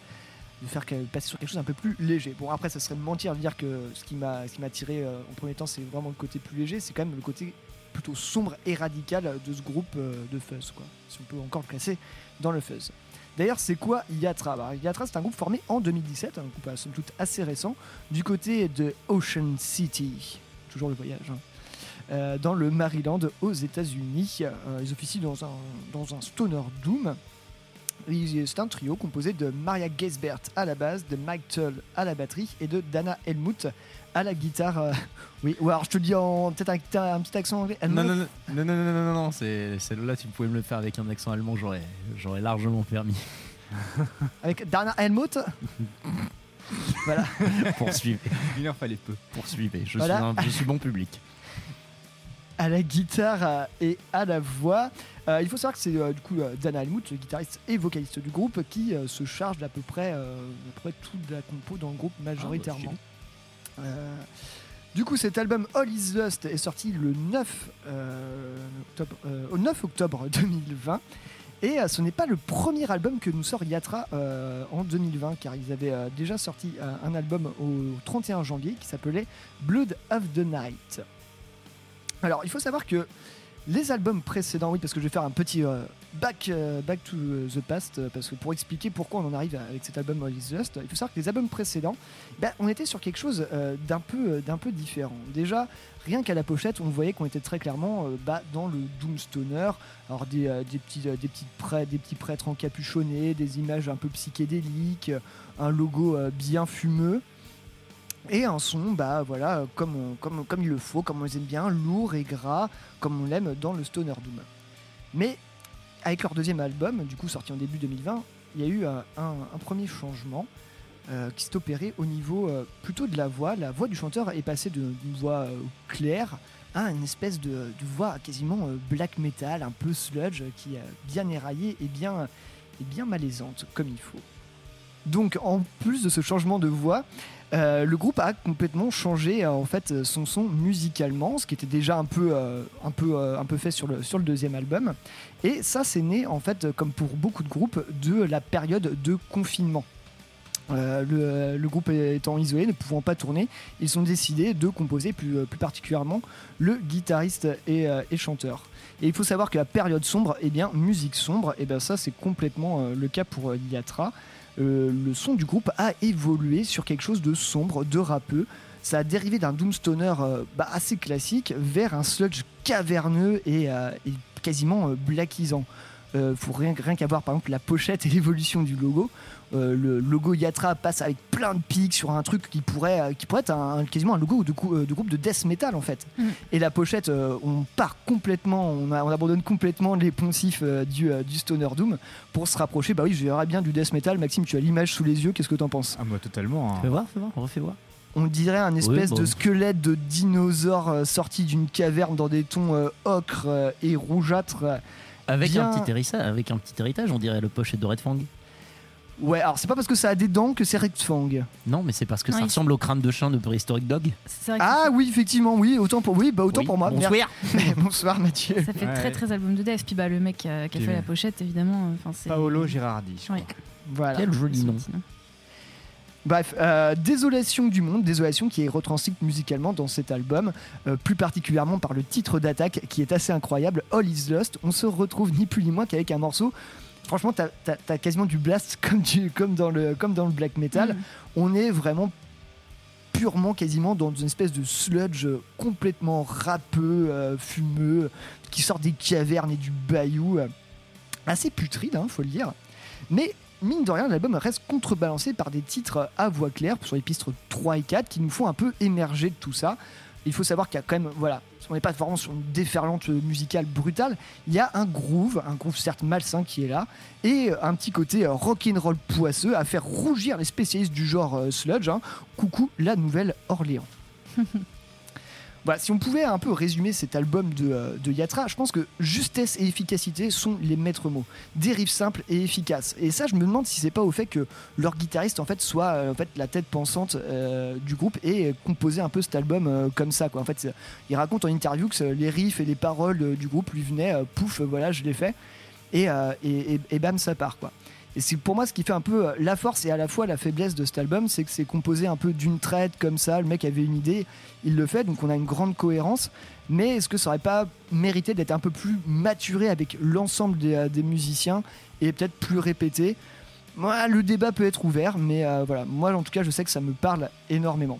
de faire passer sur quelque chose un peu plus léger. Bon après ça serait de mentir de dire que ce qui m'a attiré euh, en premier temps c'est vraiment le côté plus léger, c'est quand même le côté plutôt sombre et radical de ce groupe euh, de fuzz quoi. Si on peut encore le classer dans le fuzz. D'ailleurs, c'est quoi Yatra? Bah, Yatra, c'est un groupe formé en 2017, un groupe à somme toute assez récent, du côté de Ocean City, toujours le voyage, hein. Euh, dans le Maryland aux États-Unis. Euh, ils officient dans un stoner doom. C'est un trio composé de Maria Geisbert à la base, de Mike Tull à la batterie et de Dana Helmut à la guitare. euh, oui, ou alors je te le dis en peut-être un, un petit accent anglais. Non, non, non, non, non, non, non, non, non, c'est celle-là, tu pouvais me le faire avec un accent allemand, j'aurais, j'aurais largement permis. Avec Dana Helmut Voilà. Poursuivez. Il en fallait peu. Poursuivez. Je, Voilà. suis, un- je suis bon public. À la guitare euh, et à la voix. Euh, il faut savoir que c'est euh, du coup euh, Dana Helmut, le guitariste et vocaliste du groupe, qui se charge d'à peu près, toute la compo dans le groupe majoritairement. Euh, du coup, cet album All Is Lost est sorti le 9, euh, octobre, euh, au 9 octobre 2020. Et ce n'est pas le premier album que nous sort Yatra en 2020, car ils avaient déjà sorti un album au 31 janvier qui s'appelait Blood of the Night. Alors, il faut savoir que les albums précédents, oui, parce que je vais faire un petit euh, back, euh, back to the past, euh, parce que pour expliquer pourquoi on en arrive avec cet album Lost, il faut savoir que les albums précédents, ben, on était sur quelque chose d'un peu, différent. Déjà, rien qu'à la pochette, on voyait qu'on était très clairement bah, dans le Doomstoner, alors des, petits, prêtres, encapuchonnés, des images un peu psychédéliques, un logo bien fumeux. Et un son, bah voilà, comme, comme, comme il le faut, comme on les aime bien, lourd et gras, comme on l'aime dans le Stoner Doom. Mais avec leur deuxième album, du coup sorti en début 2020, il y a eu euh, un, premier changement euh, qui s'est opéré au niveau euh, plutôt de la voix. La voix du chanteur est passée d'une voix claire à une espèce de, voix quasiment black metal, un peu sludge, qui est bien éraillée et bien, et bien malaisante, comme il faut. Donc, en plus de ce changement de voix, euh, le groupe a complètement changé euh, en fait son son musicalement, ce qui était déjà un peu, euh, euh, fait sur le, deuxième album. Et ça, c'est né en fait, comme pour beaucoup de groupes, de la période de confinement. Euh, le, groupe étant isolé, ne pouvant pas tourner, ils ont décidé de composer plus, euh, particulièrement le guitariste et, euh, chanteur. Et il faut savoir que la période sombre, et bien musique sombre, et bien ça c'est complètement euh, le cas pour euh, Yatra. Euh, le son du groupe a évolué sur quelque chose de sombre, de râpeux. Ça a dérivé d'un doomstoner euh, bah, assez classique vers un sludge caverneux et, euh, quasiment blackisant. Faut rien, rien qu'à voir par exemple la pochette et l'évolution du logo. Euh, le logo Yatra passe avec plein de pics sur un truc qui pourrait, euh, qui pourrait être un- quasiment un logo de, euh, de groupe de death metal en fait. Mm. Et la pochette, euh, on part complètement, on, a- on abandonne complètement les poncifs euh, du, euh, du Stoner Doom pour se rapprocher. Bah oui, je verrais bien du death metal. Maxime, tu as l'image sous les yeux, qu'est-ce que t'en penses? Ah, moi, totalement. hein. Fais voir, fais voir, refais voir. on dirait un espèce Oui, bon. de squelette de dinosaure euh, sorti d'une caverne dans des tons euh, ocre euh, et rougeâtres. Avec Bien- un petit héritage, avec un petit héritage, on dirait le pochette de Red Fang. Ouais, alors c'est pas parce que ça a des dents que c'est Red Fang. Non, mais c'est parce que ça Oui. ressemble au crâne de chien de Prehistoric Dog. C'est vrai que Ah oui, effectivement, oui, autant pour, oui, bah, autant Oui, pour moi. bonsoir. Merde. Bonsoir Mathieu. ça fait Ouais. très très album de death. Puis bah, le mec qui a, qui a Puis fait la pochette, évidemment. euh, enfin, c'est- Paolo Girardi, je. Voilà. Quel joli nom. Bref, euh, Désolation du monde, Désolation qui est retranscrite musicalement dans cet album, euh, plus particulièrement par le titre d'attaque qui est assez incroyable, All Is Lost. On se retrouve ni plus ni moins qu'avec un morceau. Franchement, t'as as, quasiment du blast comme, du, comme, dans, le, comme dans le black metal. Mhm. On est vraiment purement quasiment dans une espèce de sludge complètement râpeux, euh, fumeux, qui sort des cavernes et du bayou. euh, assez putride, hein, faut le dire. Mais mine de rien, l'album reste contrebalancé par des titres à voix claire sur les pistes 3 et 4 qui nous font un peu émerger de tout ça. Il faut savoir qu'il y a quand même, voilà, on n'est pas vraiment sur une déferlante musicale brutale. Il y a un groove, un groove certes malsain qui est là, et un petit côté euh, rock'n'roll poisseux à faire rougir les spécialistes du genre euh, sludge. hein. Coucou la Nouvelle-Orléans. Voilà, si on pouvait un peu résumer cet album de, euh, de Yatra, je pense que justesse et efficacité sont les maîtres mots. Des riffs simples et efficaces. Et ça, je me demande si c'est pas au fait que leur guitariste en fait soit euh, en fait la tête pensante euh, du groupe et composer un peu cet album comme ça. Quoi. En fait, il raconte en interview que les riffs et les paroles du groupe lui venaient, pouf, voilà, je l'ai fait. Et- et bam, ça part quoi. Et c'est pour moi ce qui fait un peu euh, la force et à la fois la faiblesse de cet album, c'est que c'est composé un peu d'une traite comme ça. Le mec avait une idée, il le fait, donc on a une grande cohérence. Mais est-ce que ça aurait pas mérité d'être un peu plus maturé avec l'ensemble des, euh, musiciens et peut-être plus répété? Le débat peut être ouvert, mais euh, voilà, moi en tout cas, je sais que ça me parle énormément.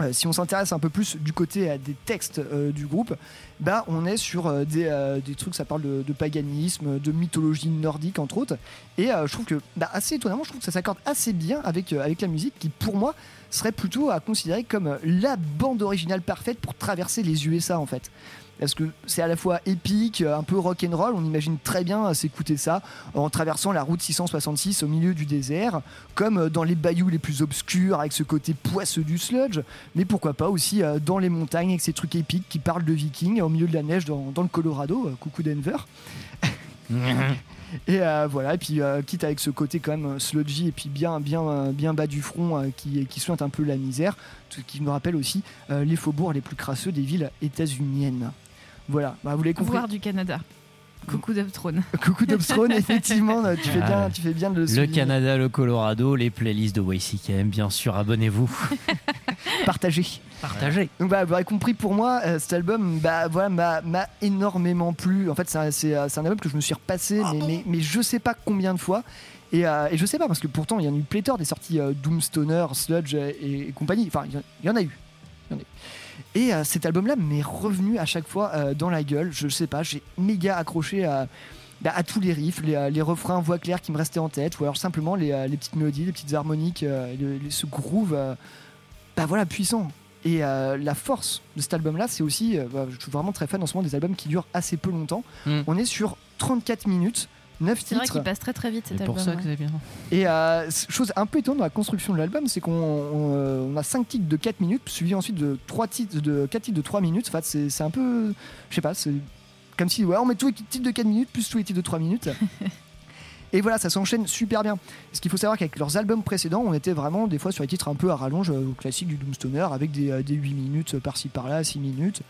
Euh, si on s'intéresse un peu plus du côté euh, des textes euh, du groupe, bah, on est sur des, trucs, ça parle de, paganisme, de mythologie nordique entre autres. Et je trouve que, bah, assez étonnamment, je trouve que ça s'accorde assez bien avec, avec la musique qui, pour moi, serait plutôt à considérer comme la bande originale parfaite pour traverser les USA en fait. Parce que c'est à la fois épique, un peu rock and roll. On imagine très bien s'écouter ça en traversant la route 666 au milieu du désert, comme euh, dans les bayous les plus obscurs avec ce côté poisseux du sludge. Mais pourquoi pas aussi euh, dans les montagnes avec ces trucs épiques qui parlent de vikings au milieu de la neige dans, dans le Colorado. Euh, Coucou Denver. Et euh, voilà, et puis euh, quitte avec ce côté quand même sludgy et puis bien, bien, bien bas du front euh, qui, qui un peu la misère, ce qui me rappelle aussi les faubourgs les plus crasseux des villes états-uniennes. Voilà, bah, vous l'avez compris. Voir du Canada. Coucou Throne. Coucou Throne, effectivement, euh, tu fais bien, tu fais bien de le Le souligner. Canada, le Colorado, les playlists de YCKM, bien sûr, abonnez-vous. Partagez. Partagez. Donc bah, vous avez compris pour moi euh, cet album bah voilà m'a m'a énormément plu. En fait c'est un, c'est, euh, c'est un album que je me suis repassé mais, mais, mais je sais pas combien de fois. Et, euh, et je sais pas parce que pourtant il y en a eu pléthore des sorties euh, Doomstoner, Sludge et, et compagnie. Enfin il y en- il y, en a eu. Il y en a eu. Et euh, cet album là m'est revenu à chaque fois euh, dans la gueule. Je sais pas, j'ai méga accroché à, bah, à tous les riffs, les, euh, les refrains voix claire qui me restaient en tête ou alors simplement les, les petites mélodies, les petites harmoniques, le- ce groove. bah voilà, puissant. Et euh, la force de cet album-là, c'est aussi, euh, bah, je suis vraiment très fan en ce moment des albums qui durent assez peu longtemps. Mm. On est sur 34 minutes, 9 C'est vrai titres. qu'il passe très très vite cet C'est pour album. ça que c'est bien. Et euh, chose un peu étonnante dans la construction de l'album, c'est qu'on on, euh, on a 5 titres de 4 minutes, suivi ensuite de 3 titres de 4 titres de 3 minutes. En fait, c'est c'est un peu, je sais pas, c'est comme si ouais, on met tous les titres de 4 minutes plus tous les titres de 3 minutes. Et voilà, ça s'enchaîne super bien. Ce qu'il faut savoir qu'avec leurs albums précédents, on était vraiment des fois sur les titres un peu à rallonge, euh, classique du Doomstoner, avec des, euh, des 8 minutes par-ci par-là, 6 minutes.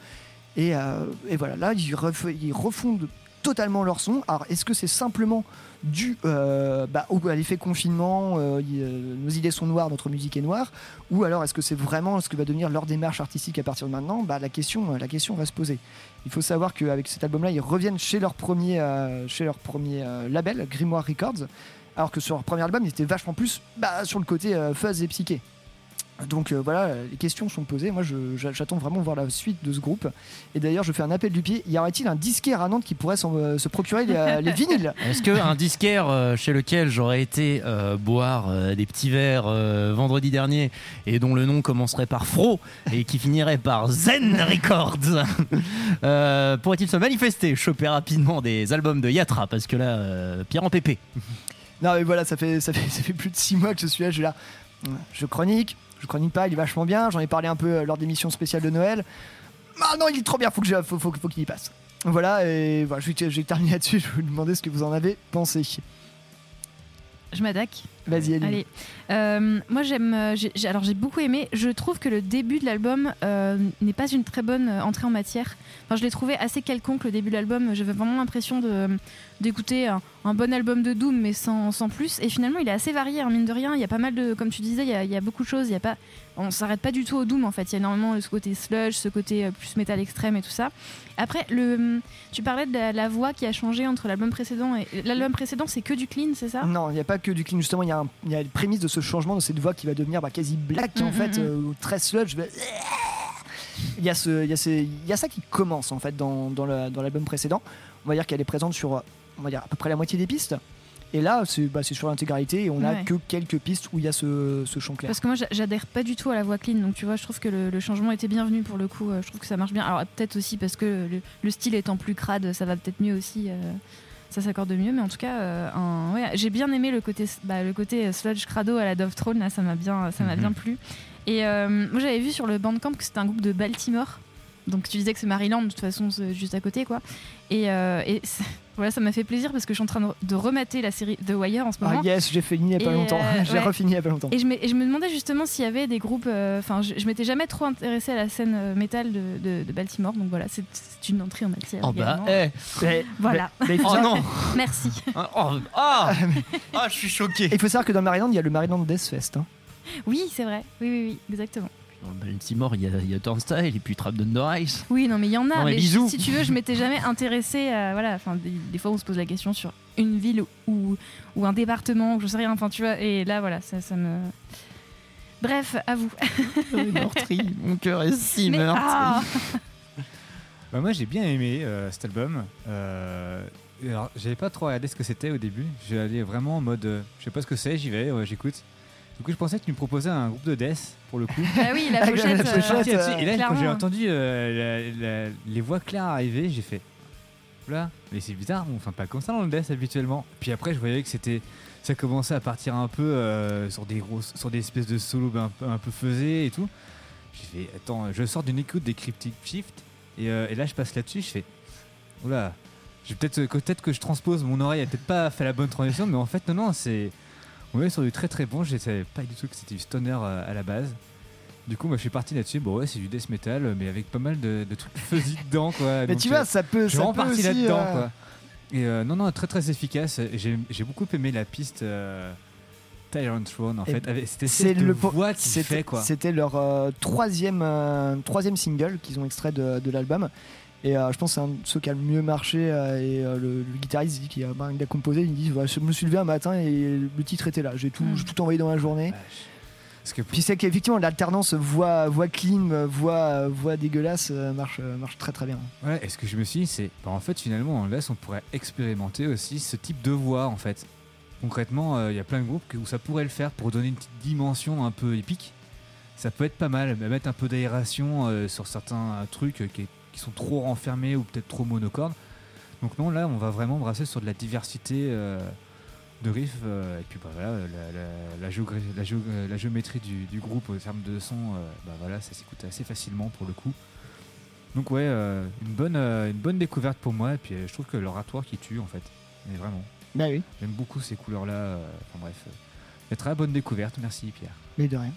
Et, euh, et voilà, là, ils, ref- ils refondent totalement leur son. Alors, est-ce que c'est simplement dû euh, bah, à l'effet confinement, euh, euh, nos idées sont noires, notre musique est noire, ou alors est-ce que c'est vraiment ce que va devenir leur démarche artistique à partir de maintenant? Bah, la, question, la question va se poser. Il faut savoir qu'avec cet album-là, ils reviennent chez leur premier, chez leur premier label, Grimoire Records, alors que sur leur premier album, ils étaient vachement plus bah, sur le côté fuzz et psyché. Donc euh, voilà, les questions sont posées. Moi, j'attends vraiment voir la suite de ce groupe. Et d'ailleurs, je fais un appel du pied. Y aurait-il un disquaire à Nantes qui pourrait euh, se procurer les, euh, les vinyles? Est-ce qu'un disquaire euh, chez lequel j'aurais été boire des petits verres vendredi dernier et dont le nom commencerait par Fro et qui finirait par Zen Records pourrait-il se manifester, choper rapidement des albums de Yatra? Parce que là, Pierre en pépé. Non, mais voilà, ça fait, ça fait, ça fait plus de 6 mois que je suis là. Je suis là. Je chronique, je chronique pas, il est vachement bien. J'en ai parlé un peu euh, lors d'émissions spéciales de Noël. Ah non, il est trop bien, faut qu'il y passe. Voilà, et voilà, vais terminer là-dessus. Je vais vous demander ce que vous en avez pensé. Je m'attaque. Vas-y. Allez, Euh, moi j'aime. euh, j'ai- alors j'ai beaucoup aimé. Je trouve que le début de l'album euh, n'est pas une très bonne euh, entrée en matière. Enfin, je l'ai trouvé assez quelconque le début de l'album. J'avais vraiment l'impression de d'écouter un, un bon album de Doom, mais sans, sans plus. Et finalement, il est assez varié, hein, mine de rien. Il y a pas mal de, comme tu disais, il y a, il y a beaucoup de choses. Il y a pas, on s'arrête pas du tout au Doom en fait. Il y a énormément ce côté sludge, ce côté euh, plus métal extrême et tout ça. Après, le, tu parlais de la, voix qui a changé entre l'album précédent et l'album précédent, c'est que du clean, c'est ça? Non, il n'y a pas que du clean. Justement, il y, a un- il y a les prémices de ce changement, de cette voix qui va devenir bah, quasi black, en Mm, fait, mm, mm. euh, très sludge. Il y, a ce, il, y a ces- il y a ça qui commence, en fait, dans, dans le- dans l'album précédent. On va dire qu'elle est présente sur, on va dire, à peu près la moitié des pistes. Et là, c'est bah, c'est sur l'intégralité et on a Ouais. que quelques pistes où il y a ce, ce chant clair. Parce que moi, j'a- j'adhère pas du tout à la voix clean, donc tu vois, je trouve que le, le changement était bienvenu pour le coup. euh, Je trouve que ça marche bien. Alors peut-être aussi parce que le, le style étant plus crade, ça va peut-être mieux aussi. euh, ça s'accorde mieux, mais en tout cas, euh, un- ouais, j'ai bien aimé le côté, bah, le côté sludge crado à la Dove Throne. Là, ça m'a bien, ça m'a Mhm. bien plu. Et euh, moi, j'avais vu sur le Bandcamp que c'était un groupe de Baltimore. Donc tu disais que c'est Maryland, de toute façon, juste à côté, quoi. Et, euh, Voilà, ça m'a fait plaisir parce que je suis en train de, remater la série The Wire en ce moment. Ah yes, j'ai fini il y a pas longtemps. euh, j'ai ouais. refini il y a pas longtemps. Et je, me, et je me demandais justement s'il y avait des groupes. euh, Enfin, je, je m'étais jamais trop intéressée à la scène euh, métal de, de- de Baltimore, donc voilà, c'est c'est une entrée en matière. Oh bah, également. eh. Mais- Voilà. mais- Oh non Merci. Ah, oh, ah Ah, je suis choqué Il faut savoir que dans Maryland, il y a le Maryland Death Fest. hein. Oui, c'est vrai. Oui, oui, oui, exactement. Dans le Baltimore, il y a, il y a Turnstile et puis Trap Thunder Ice. Oui, non, mais il y en a. Non, mais mais bisous. si tu veux, je m'étais jamais intéressée à. Voilà, enfin, des, des fois, on se pose la question sur une ville ou, ou un département, ou je sais rien, enfin, tu vois, et là, voilà, ça, ça me. Bref, à vous. meurtri, mon cœur est si Mais- meurtri. ah Bah, moi j'ai bien aimé euh, cet album. Euh, alors j'avais pas trop regardé ce que c'était au début. J'ai allé vraiment en mode euh, je sais pas ce que c'est, j'y vais, ouais, j'écoute. Du coup je pensais que tu me proposais un groupe de death pour le coup. Ah oui, la Avec la pochette. pochette, euh, et là quand j'ai entendu euh, la- la- les voix claires arriver, j'ai fait là, mais c'est bizarre, on fait pas comme ça dans le death habituellement. Puis après je voyais que c'était ça commençait à partir un peu euh, sur des grosses sur des espèces de solos un peu un peu faisés et tout. J'ai fait attends, je sors d'une écoute des Cryptic Shift et, euh, et là je passe là-dessus, je fais oula, j'ai peut-être peut-être que je transpose mon oreille a peut-être pas fait la bonne transition, mais en fait non non c'est est sur du très très bon. Je savais pas du tout que c'était du stoner euh, à la base. Du coup, moi, je suis parti là-dessus. Bon, ouais, c'est du death metal, euh, mais avec pas mal de, de trucs fuzzy dedans, quoi. Mais Donc, tu euh, vois, ça peut. je suis parti là-dedans, euh, quoi. Et euh, non, non, très très efficace. J'ai beaucoup aimé la piste euh, Tyrant Throne, en Et fait. cette de le voix qui c'était- fait, quoi. C'était leur euh, troisième, euh, troisième single qu'ils ont extrait de, de l'album. Et euh, je pense que c'est un de ceux qui a le mieux marché. euh, et euh, le, le guitariste dit qu'il a, il a composé. Il dit voilà, Je me suis levé un matin et le titre était là. J'ai tout, j'ai tout envoyé dans la journée. Parce que Puis c'est qu'effectivement, l'alternance voix, voix clean, voix, voix dégueulasse marche, marche très très bien. Ouais, et ce que je me suis dit, c'est bah, en fait, finalement, en laisse, on pourrait expérimenter aussi ce type de voix, en fait. Concrètement, il y a plein de groupes où ça pourrait le faire pour donner une petite dimension un peu épique. Ça peut être pas mal, mais mettre un peu d'aération sur certains trucs qui, qui sont trop renfermés ou peut-être trop monocordes. Donc non, là, on va vraiment brasser sur de la diversité euh, de riffs. euh, et puis bah, voilà, la, la- la géogra- la géo- euh, la géométrie du, du groupe en termes de son, euh, bah, voilà, ça s'écoute assez facilement pour le coup. Donc ouais, une, bonne, une bonne découverte pour moi. Et puis je trouve que l'oratoire qui tue en fait. Mais vraiment. Bah oui. J'aime beaucoup ces couleurs-là. Enfin bref. très bonne découverte. Merci Pierre. Mais de rien.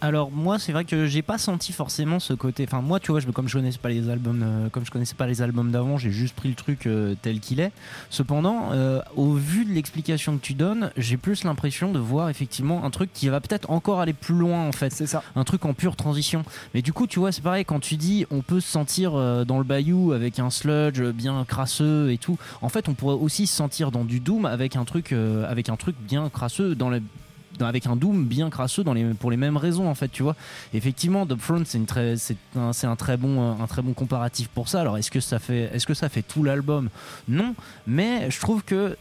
Alors moi c'est vrai que j'ai pas senti forcément ce côté. Enfin moi tu vois je, comme je connaissais pas les albums, euh, comme je connaissais pas les albums d'avant, j'ai juste pris le truc euh, tel qu'il est. Cependant, euh, au vu de l'explication que tu donnes, j'ai plus l'impression de voir effectivement un truc qui va peut-être encore aller plus loin en fait. C'est ça. Un truc en pure transition. Mais du coup tu vois c'est pareil quand tu dis on peut se sentir dans le bayou avec un sludge bien crasseux et tout. En fait on pourrait aussi se sentir dans du doom avec un truc avec un truc bien crasseux dans dans- avec un Doom bien crasseux dans les, pour les mêmes raisons en fait tu vois. Effectivement Front c'est une très un, très bon un très bon comparatif pour ça. Alors est-ce que ça fait est-ce que ça fait tout l'album? Non. Mais je trouve que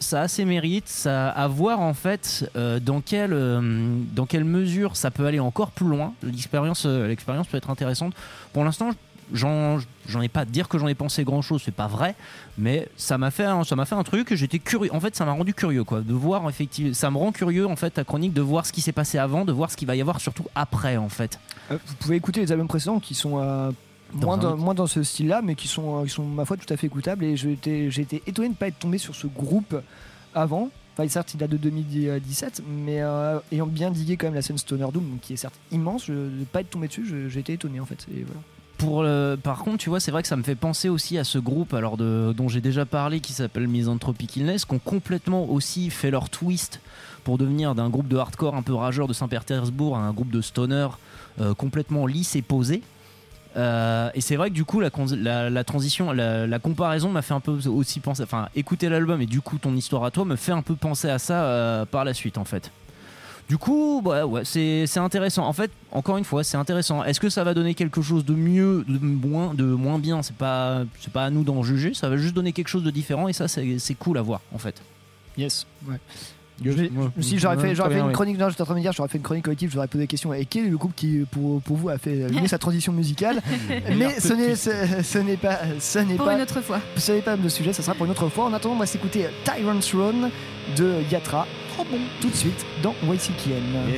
ça a ses mérites, ça à voir en fait euh, dans quelle euh, dans quelle mesure ça peut aller encore plus loin. L'expérience euh, l'expérience peut être intéressante. Pour l'instant, j'en ai pas à dire que j'en ai pensé grand chose, c'est pas vrai, mais ça m'a fait un, ça m'a fait un truc. J'étais curieux. En fait, ça m'a rendu curieux quoi, de voir effectivement. Ça me rend curieux en fait ta chronique de voir ce qui s'est passé avant, de voir ce qu'il va y avoir surtout après en fait. Euh, vous pouvez écouter les albums précédents qui sont euh, moins, dans, autre. moins dans ce style-là, mais qui sont, euh, qui sont, ma foi, tout à fait écoutables. Et j'ai été, étonné de ne pas être tombé sur ce groupe avant. Enfin, certes, il date de 2017, mais euh, ayant bien digué quand même la scène Stoner Doom, qui est certes immense, je- de ne pas être tombé dessus, j'ai été étonné en fait. Et voilà. Par contre, tu vois, c'est vrai que ça me fait penser aussi à ce groupe alors de, dont j'ai déjà parlé qui s'appelle Misanthropic Illness, qui ont complètement aussi fait leur twist pour devenir d'un groupe de hardcore un peu rageur de Saint-Pétersbourg à un groupe de stoner euh, complètement lisse et posé. Euh, et c'est vrai que du coup la, transition, la, la comparaison m'a fait un peu aussi penser, enfin écouter l'album et du coup ton histoire à toi me fait un peu penser à ça euh, par la suite en fait. Du coup, ouais, ouais, c'est c'est intéressant. En fait, encore une fois, c'est intéressant. Est-ce que ça va donner quelque chose de mieux, de moins, de moins bien? C'est pas, c'est pas à nous d'en juger. Ça va juste donner quelque chose de différent et ça, c'est c'est cool à voir en fait. Yes. Ouais. Je- si j'aurais fait, j'aurais fait une chronique, non, j'étais en train de me dire, j'aurais fait une chronique collective, j'aurais posé des questions. Et quel est le groupe qui, pour, pour vous, a fait mieux sa transition musicale? Mais ce n'est, ce, ce n'est pas, ce n'est Pour pas, une autre fois. ce n'est pas le sujet, ça sera pour une autre fois. En attendant, on va s'écouter Tyrant Throne de Yatra. Bon, tout de suite dans YCKM.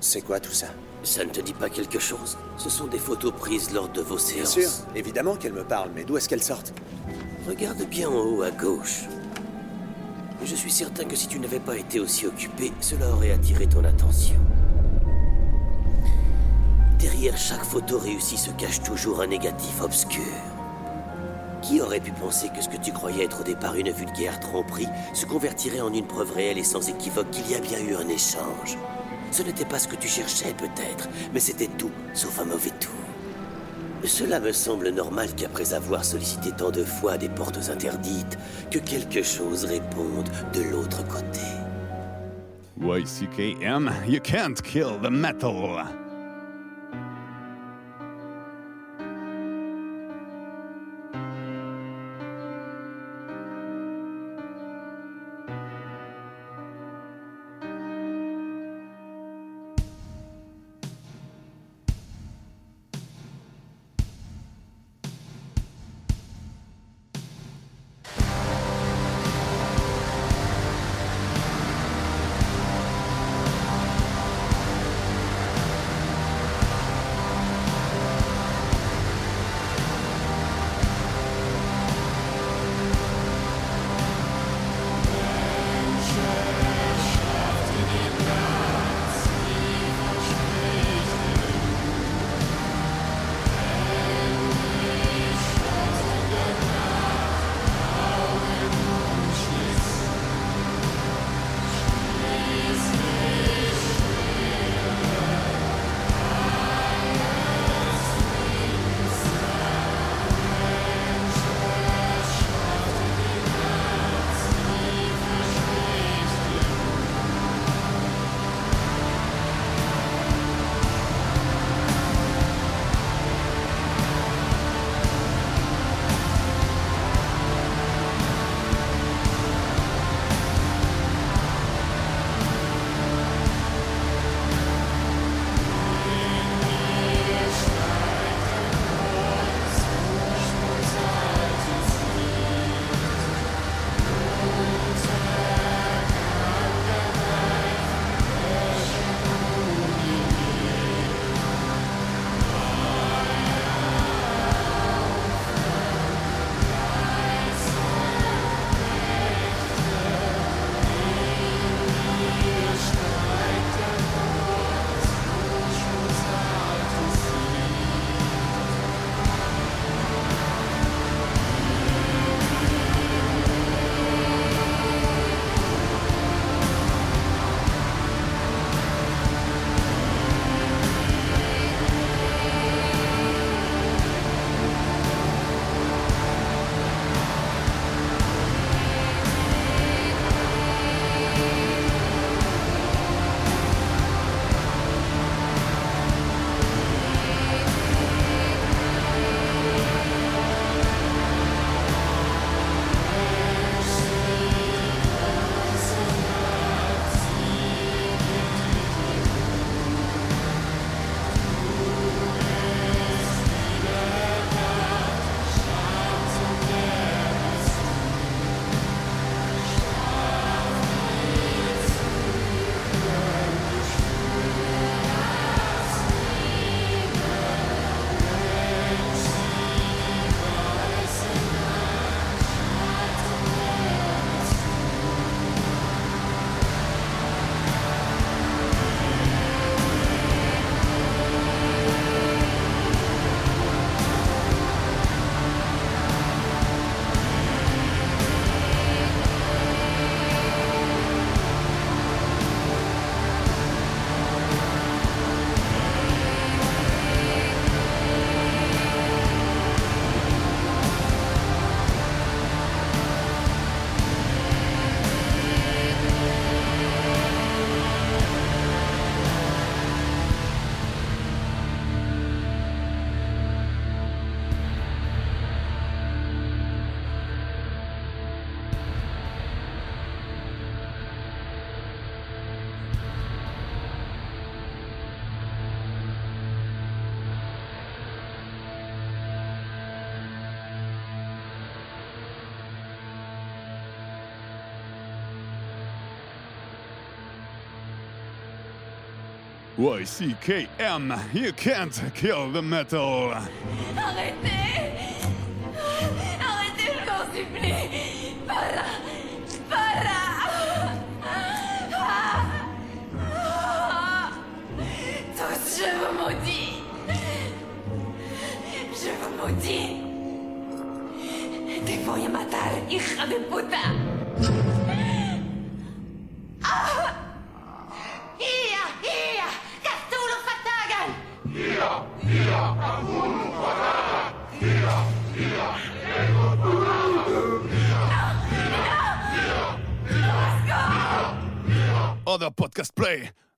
C'est quoi tout ça? Ça ne te dit pas quelque chose? Ce sont des photos prises lors de vos Bien séances. sûr, évidemment qu'elle me parle, mais d'où est-ce qu'elle sortent? Regarde bien en haut à gauche. Je suis certain que si tu n'avais pas été aussi occupé, cela aurait attiré ton attention. Derrière chaque photo réussie se cache toujours un négatif obscur. Qui aurait pu penser que ce que tu croyais être au départ une vulgaire tromperie se convertirait en une preuve réelle et sans équivoque qu'il y a bien eu un échange? Ce n'était pas ce que tu cherchais peut-être, mais c'était tout, sauf un mauvais tour. Cela me semble normal qu'après avoir sollicité tant de fois des portes interdites, que quelque chose réponde de l'autre côté. YCKM, you can't kill the metal. YCKM, you can't kill the metal. Arrêtez Arrêtez, je m'en supplie Pas là Pas là Ah. Ah. Tous, je vous maudis Je vous maudis Te voy a matar, hija de puta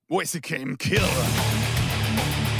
play, YCKM kill.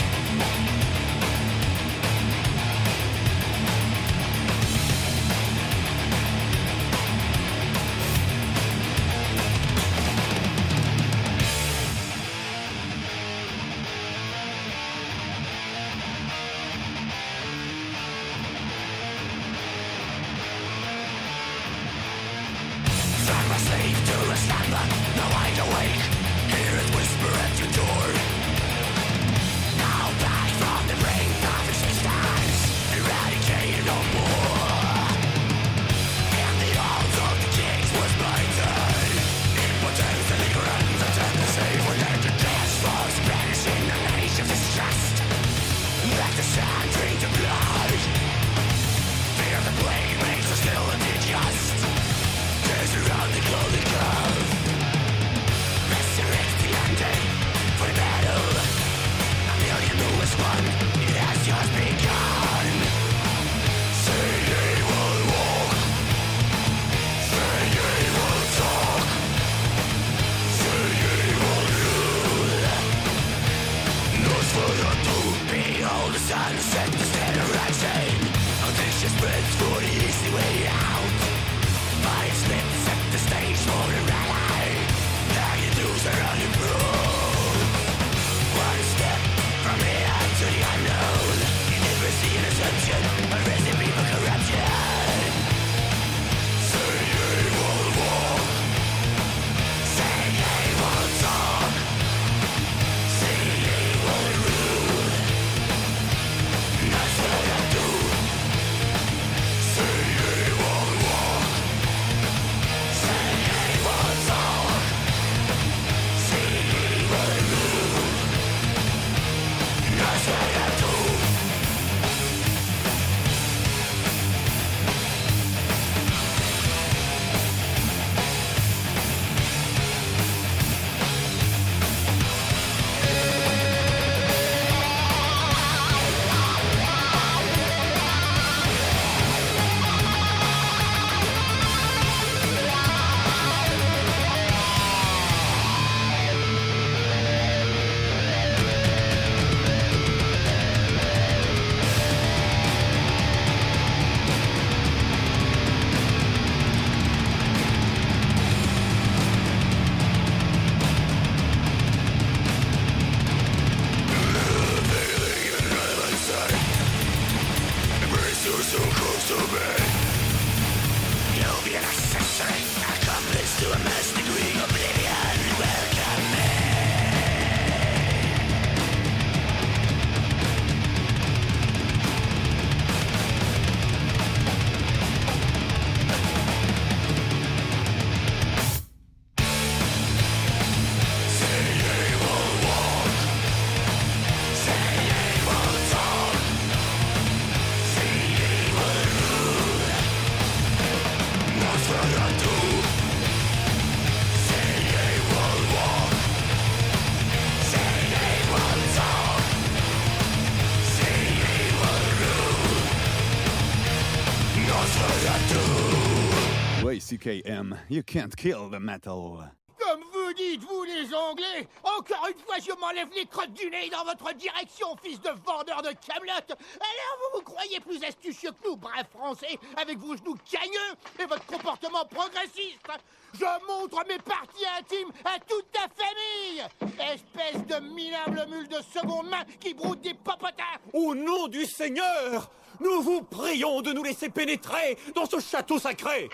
YCKM, you can't kill the metal. Comme vous dites, vous les Anglais Encore une fois, je m'enlève les crottes du nez dans votre direction, fils de vendeur de camelotes Alors vous vous croyez plus astucieux que nous, braves Français, avec vos genoux cagneux et votre comportement progressiste? Je montre mes parties intimes à toute ta famille. Espèce de minable mule de seconde main qui broute des popotins. Au nom du Seigneur, nous vous prions de nous laisser pénétrer dans ce château sacré.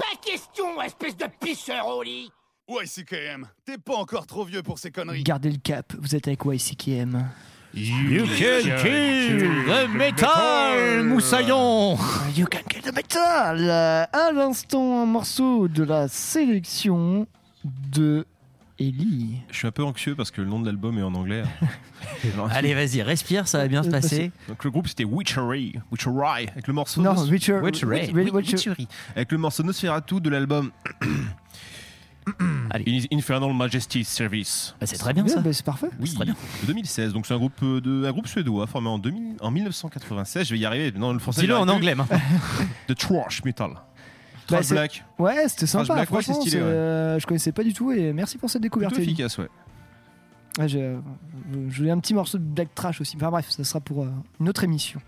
Pas question, espèce de pisseur au lit YCKM, t'es pas encore trop vieux pour ces conneries. Gardez le cap, vous êtes avec YCKM. You can kill the metal, moussaillon You can kill the metal À l'instant, un morceau de la sélection de Ellie. Je suis un peu anxieux parce que le nom de l'album est en anglais. Allez, vas-y, respire, ça va bien se passer. Donc le groupe c'était Witchery, Witchery avec le morceau Non, Witcher- Witchery. Witch- Witch- Witcher- Witchery. avec le morceau Nosferatu de l'album In- Infernal Majesty Service. Bah, c'est très bien ça. bah, c'est parfait. Oui, de 2016. Donc c'est un groupe euh, de un groupe suédois formé en 2000 en 1996. Je vais y arriver. Non, le français. Dis-le en anglais, maintenant. De trash metal. Bah, Trash black. Ouais, c'était sympa. black, ouais, franchement, stylé, ouais. euh, je connaissais pas du tout et merci pour cette découverte. Plutôt efficace, ouais. Ouais, j'ai- je voulais un petit morceau de black trash aussi. Enfin bref, ça sera pour euh, une autre émission.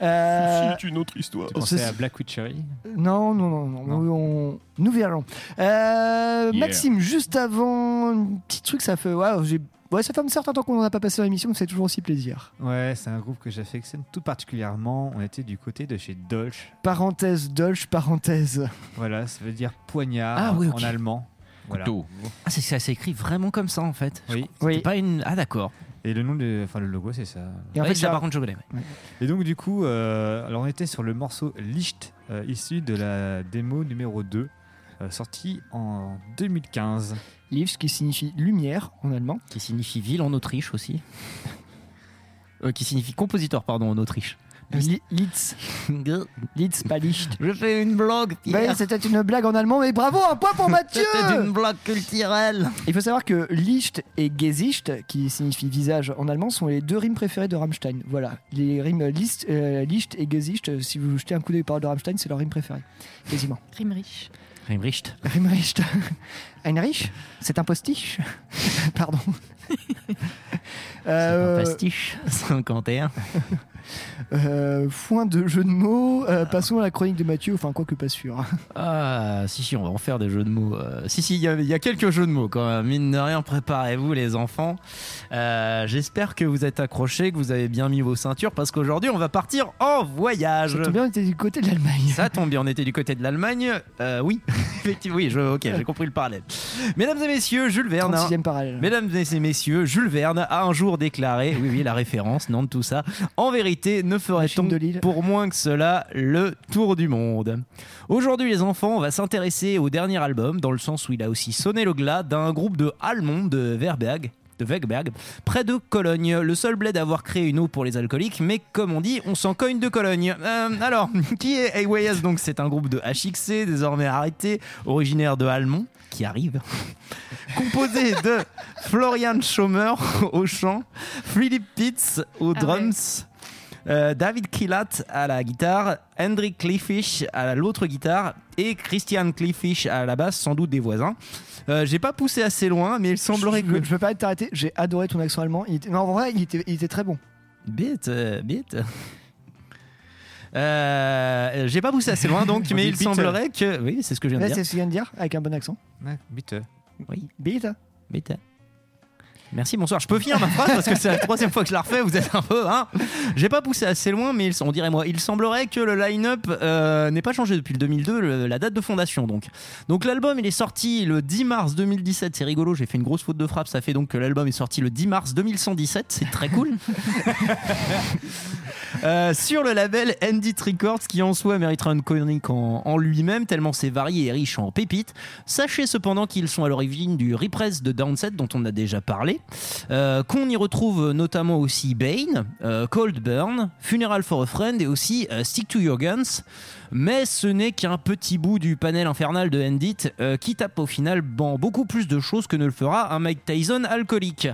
Euh, C'est une autre histoire. C'est- à Black Witchery Non, non, non, non, on- nous verrons. Euh, Yeah. Maxime, juste avant, un petit truc, ça fait, ouais, j'ai- ouais, ça fait un certain temps qu'on n'en a pas passé dans l'émission, mais c'est toujours aussi plaisir. Ouais, c'est un groupe que j'affectionne tout particulièrement. On était du côté de chez Dolch. Parenthèse, Dolch, parenthèse. Voilà, ça veut dire poignard Ah oui, en allemand. Voilà. Couteau. Ah, c'est ça s'écrit vraiment comme ça en fait. Oui. C'était pas une. Ah, d'accord. Et le nom de, enfin le logo, c'est ça. Et en Ouais, fait, ça, par contre, je connais. ouais. Et donc du coup, euh, alors on était sur le morceau Licht, euh, issu de la démo numéro 2, euh, sorti en 2015. Livs qui signifie lumière en allemand. Qui signifie ville en Autriche aussi. Euh, qui signifie compositeur, pardon, en Autriche. Li- Litz. Litz, pas Licht. Je fais une blague, Ouais, c'était une blague en allemand, mais bravo, un point pour Mathieu C'était une blague culturelle. Il faut savoir que Licht et Gesicht, qui signifie visage en allemand, sont les deux rimes préférées de Rammstein. Voilà, les rimes List, euh, Licht et Gesicht, euh, si vous jetez un coup d'œil par de Rammstein, c'est leur rime préférée. Quasiment. Rimrich. Rimricht. Rimricht. Heinrich C'est un postiche Pardon. Euh, Un pastiche. 51. Euh, foin de jeu de mots. Euh, passons à la chronique de Mathieu, enfin, quoi que pas sûr. Ah, si, si, on va en faire des jeux de mots. Euh, si, si, il y, a- il y a quelques jeux de mots quand même. Mine de rien, préparez-vous les enfants. J'espère que vous êtes accrochés, que vous avez bien mis vos ceintures parce qu'aujourd'hui, on va partir en voyage. Ça tombe bien, on était du côté de l'Allemagne. Ça tombe bien, on était du côté de l'Allemagne. Oui, effectivement, oui, je, ok, j'ai compris le parallèle. Mesdames et messieurs, Jules Verne. 36e parallèle. Mesdames et messieurs, Jules Verne a un jour déclaré, oui, oui, la référence, non de tout ça. En vérité, ne ferait-on pour moins que cela le tour du monde Aujourd'hui, les enfants, on va s'intéresser au dernier album, dans le sens où il a aussi sonné le glas d'un groupe de allemands de Verberg. De Wegberg, près de Cologne, le seul bled à avoir créé une eau pour les alcooliques, mais comme on dit, on s'en cogne de Cologne. Euh, alors, qui est Aywayas Donc, c'est un groupe de HXC, désormais arrêté, originaire de Almont, qui arrive, composé de Florian Schomer au chant, Philip Pitts aux Ah drums. Euh, David Killat à la guitare, Hendrik Cliffish à l'autre guitare et Christian Cliffish à la basse, sans doute des voisins. Euh, J'ai pas poussé assez loin, mais il semblerait je, que. je veux pas t'arrêter, j'ai adoré ton accent allemand. Il était... Non, en vrai, il était, il était très bon. Bite, euh, bite. Euh, J'ai pas poussé assez loin donc, On mais il semblerait que. Oui, c'est ce que je viens de dire. c'est ce qu'il vient de dire, avec un bon accent. Ouais, bite. Oui, Bite. bite. Merci, bonsoir. Je peux finir ma phrase parce que c'est la troisième fois que je la refais. Vous êtes un peu, hein J'ai pas poussé assez loin, mais on dirait moi. Il semblerait que le line-up euh, n'ait pas changé depuis le 2002, le- la date de fondation. Donc, donc l'album il est sorti le 10 mars 2017. C'est rigolo. J'ai fait une grosse faute de frappe. Ça fait donc que l'album est sorti le 10 mars 2117. C'est très cool. Euh, sur le label Endit Records qui en soi méritera une chronique en, en lui-même tellement c'est varié et riche en pépites. Sachez cependant qu'ils sont à l'origine du repress de Downset dont on a déjà parlé, Euh, qu'on y retrouve notamment aussi Bane, euh, Cold Burn, Funeral for a Friend et aussi euh, Stick to Your Guns. Mais ce n'est qu'un petit bout du panel infernal de Endit qui tape au final dans beaucoup plus de choses que ne le fera un Mike Tyson alcoolique.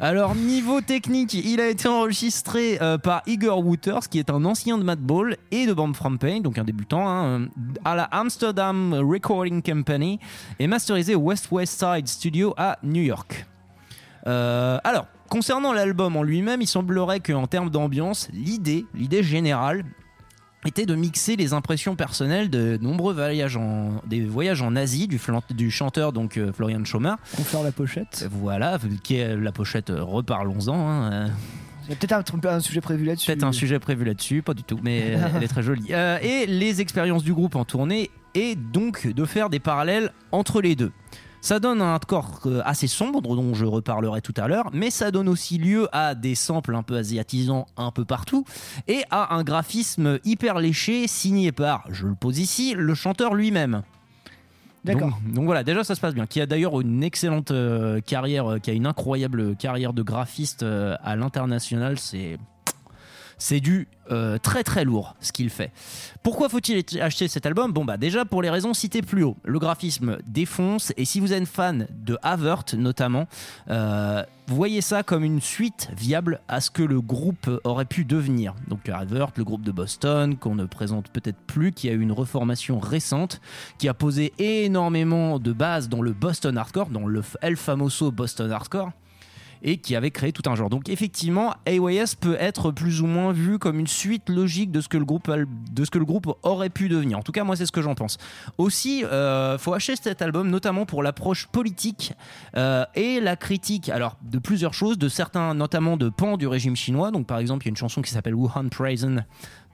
Alors niveau technique, il a été enregistré par Igor Wouters, qui est un ancien de Madball et de Bomb From Pain, donc un débutant, hein, à la Amsterdam Recording Company, et masterisé au West West Side Studio à New York. Euh, alors, concernant l'album en lui-même, il semblerait qu'en termes d'ambiance, l'idée, l'idée générale, était de mixer les impressions personnelles de nombreux voyages en, des voyages en Asie du, flan- du chanteur donc euh, Florian Schomer. Confère la pochette. Voilà, qui est la pochette, euh, reparlons-en. hein, euh. Il y a peut-être un, un sujet prévu là-dessus. Peut-être un sujet prévu là-dessus, pas du tout, mais euh, elle est très jolie. Euh, et les expériences du groupe en tournée et donc de faire des parallèles entre les deux. Ça donne un hardcore euh, assez sombre, dont je reparlerai tout à l'heure, mais ça donne aussi lieu à des samples un peu asiatisants un peu partout, et à un graphisme hyper léché signé par, je le pose ici, le chanteur lui-même. D'accord. Donc, donc voilà, déjà ça se passe bien. Qui a d'ailleurs une excellente euh, carrière, euh, qui a une incroyable carrière de graphiste euh, à l'international. C'est c'est du euh, très très lourd ce qu'il fait. Pourquoi faut-il acheter cet album? Bon bah déjà pour les raisons citées plus haut. Le graphisme défonce et si vous êtes fan de Avert notamment, euh, voyez ça comme une suite viable à ce que le groupe aurait pu devenir. Donc Avert, le groupe de Boston qu'on ne présente peut-être plus, qui a eu une reformation récente, qui a posé énormément de bases dans le Boston Hardcore, dans le El Famoso Boston Hardcore et qui avait créé tout un genre. Donc effectivement, AYS peut être plus ou moins vu comme une suite logique de ce que le groupe, de ce que le groupe aurait pu devenir. En tout cas, moi, c'est ce que j'en pense. Aussi, euh, faut acheter cet album, notamment pour l'approche politique euh, et la critique. Alors, de plusieurs choses, de certains, notamment de pans du régime chinois. Donc, par exemple, il y a une chanson qui s'appelle Wuhan Prison.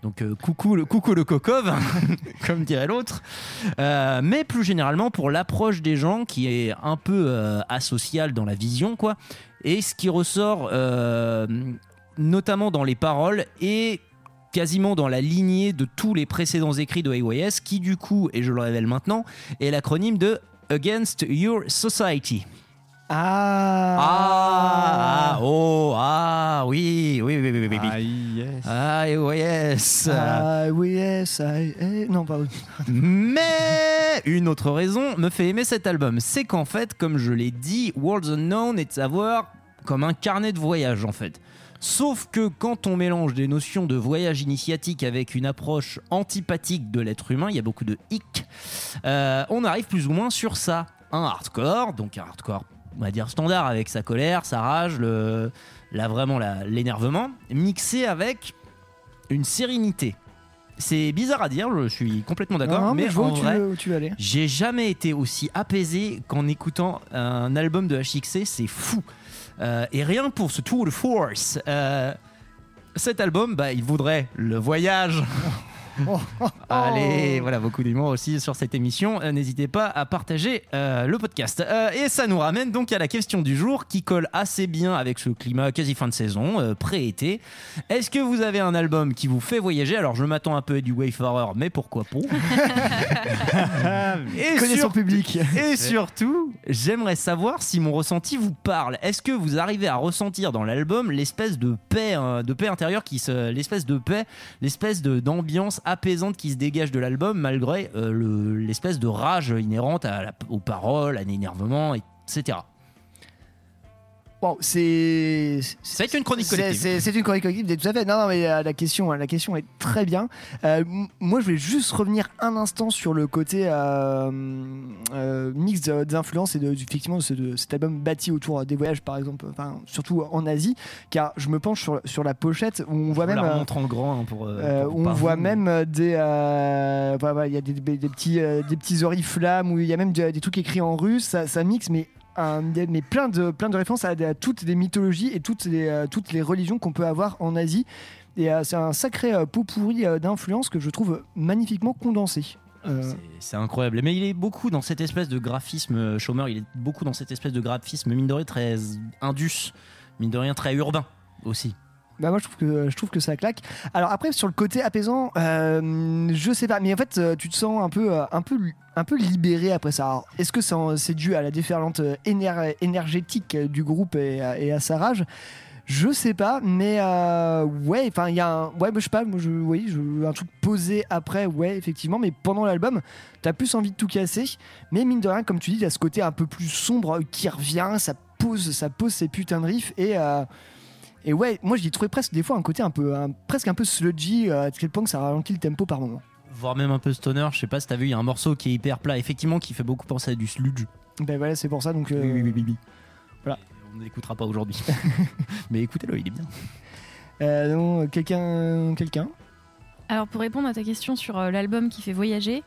Donc euh, coucou le coucou le comme dirait l'autre. Euh, mais plus généralement pour l'approche des gens qui est un peu euh, asociale dans la vision quoi. Et ce qui ressort euh, notamment dans les paroles et quasiment dans la lignée de tous les précédents écrits de AYS qui du coup, et je le révèle maintenant, est l'acronyme de Against Your Society. Ah. Ah, oh, ah, oui, oui, oui, oui, oui, oui. Ah, yes. Ah, yes. Ah oui, yes, I- eh, non, pardon. Mais une autre raison me fait aimer cet album, c'est qu'en fait, comme je l'ai dit, Worlds Unknown est de savoir comme un carnet de voyage en fait. Sauf que quand on mélange des notions de voyage initiatique avec une approche antipathique de l'être humain, il y a beaucoup de hic, euh, on arrive plus ou moins sur ça. Un hardcore, donc un hardcore, on va dire standard avec sa colère, sa rage, le, là vraiment l'énervement, mixé avec une sérénité. C'est bizarre à dire, je suis complètement d'accord, Non, mais, je vois en où tu, veux, où tu veux aller. j'ai jamais été aussi apaisé qu'en écoutant un album de HXC, c'est fou. Euh, et rien pour ce tour de force. euh, cet album, bah, il vaudrait le voyage. Allez, voilà, beaucoup d'humour aussi sur cette émission. Euh, N'hésitez pas à partager euh, le podcast. Euh, et ça nous ramène donc à la question du jour qui colle assez bien avec ce climat quasi fin de saison, euh, pré-été. Est-ce que vous avez un album qui vous fait voyager? Alors je m'attends un peu à du Wayfarer, mais pourquoi pas? Et sur- public. et surtout, j'aimerais savoir si mon ressenti vous parle. Est-ce que vous arrivez à ressentir dans l'album l'espèce de paix, de paix intérieure qui se, l'espèce de paix, l'espèce de d'ambiance apaisante qui se dégage de l'album malgré euh, le- l'espèce de rage inhérente aux paroles, à l'énervement, etc. Bon, c'est. C'est une chronique collective. C'est une chronique collective, tout à fait. Non, non, mais euh, la question, la question est très bien. Euh, moi, je voulais juste revenir un instant sur le côté euh, euh, mix d'influences et de, effectivement de, de cet album bâti autour des voyages, par exemple, enfin, surtout en Asie, car je me penche sur, sur la pochette où on voit Je même. la euh, montre en grand hein, pour. euh, pour- on voit même des euh, voilà, il y a des, des- des petits des petits oriflammes où il y a même des, des trucs écrits en russe ça, ça mixe mais mais plein de plein de références à, toutes les mythologies et toutes les euh, toutes les religions qu'on peut avoir en Asie et euh, c'est un sacré euh, pot pourri d'influence que je trouve magnifiquement condensé C'est- incroyable. Mais il est beaucoup dans cette espèce de graphisme, Chômeur, il est beaucoup dans cette espèce de graphisme, mine de rien, très indus, mine de rien, très urbain aussi. Bah moi je trouve que je trouve que ça claque. Alors après sur le côté apaisant, euh, je sais pas, mais en fait euh, tu te sens un peu euh, un peu un peu libéré après ça. Est-ce que c'est dû à la déferlante éner- énergétique du groupe et, à- sa rage? Je sais pas, mais ouais, enfin il y a un ouais, bah, je sais pas, moi je oui, un truc posé après, ouais effectivement, mais pendant l'album t'as plus envie de tout casser, mais mine de rien comme tu dis, a ce côté un peu plus sombre qui revient, ça pose ça pose ses putains de riffs et et ouais, moi j'y trouvais presque des fois un côté un peu, un- presque un peu sludgy, euh, à quel point que ça ralentit le tempo par moment. Voire même un peu stoner, je sais pas si t'as vu, il y a un morceau qui est hyper plat, effectivement, qui fait beaucoup penser à du sludge. Ben voilà, c'est pour ça donc. euh, Oui, oui, oui, oui. Voilà. On ne l'écoutera pas aujourd'hui. Mais écoutez-le, il est bien. Euh, non, quelqu'un, quelqu'un? Alors pour répondre à ta question sur euh, l'album qui fait voyager,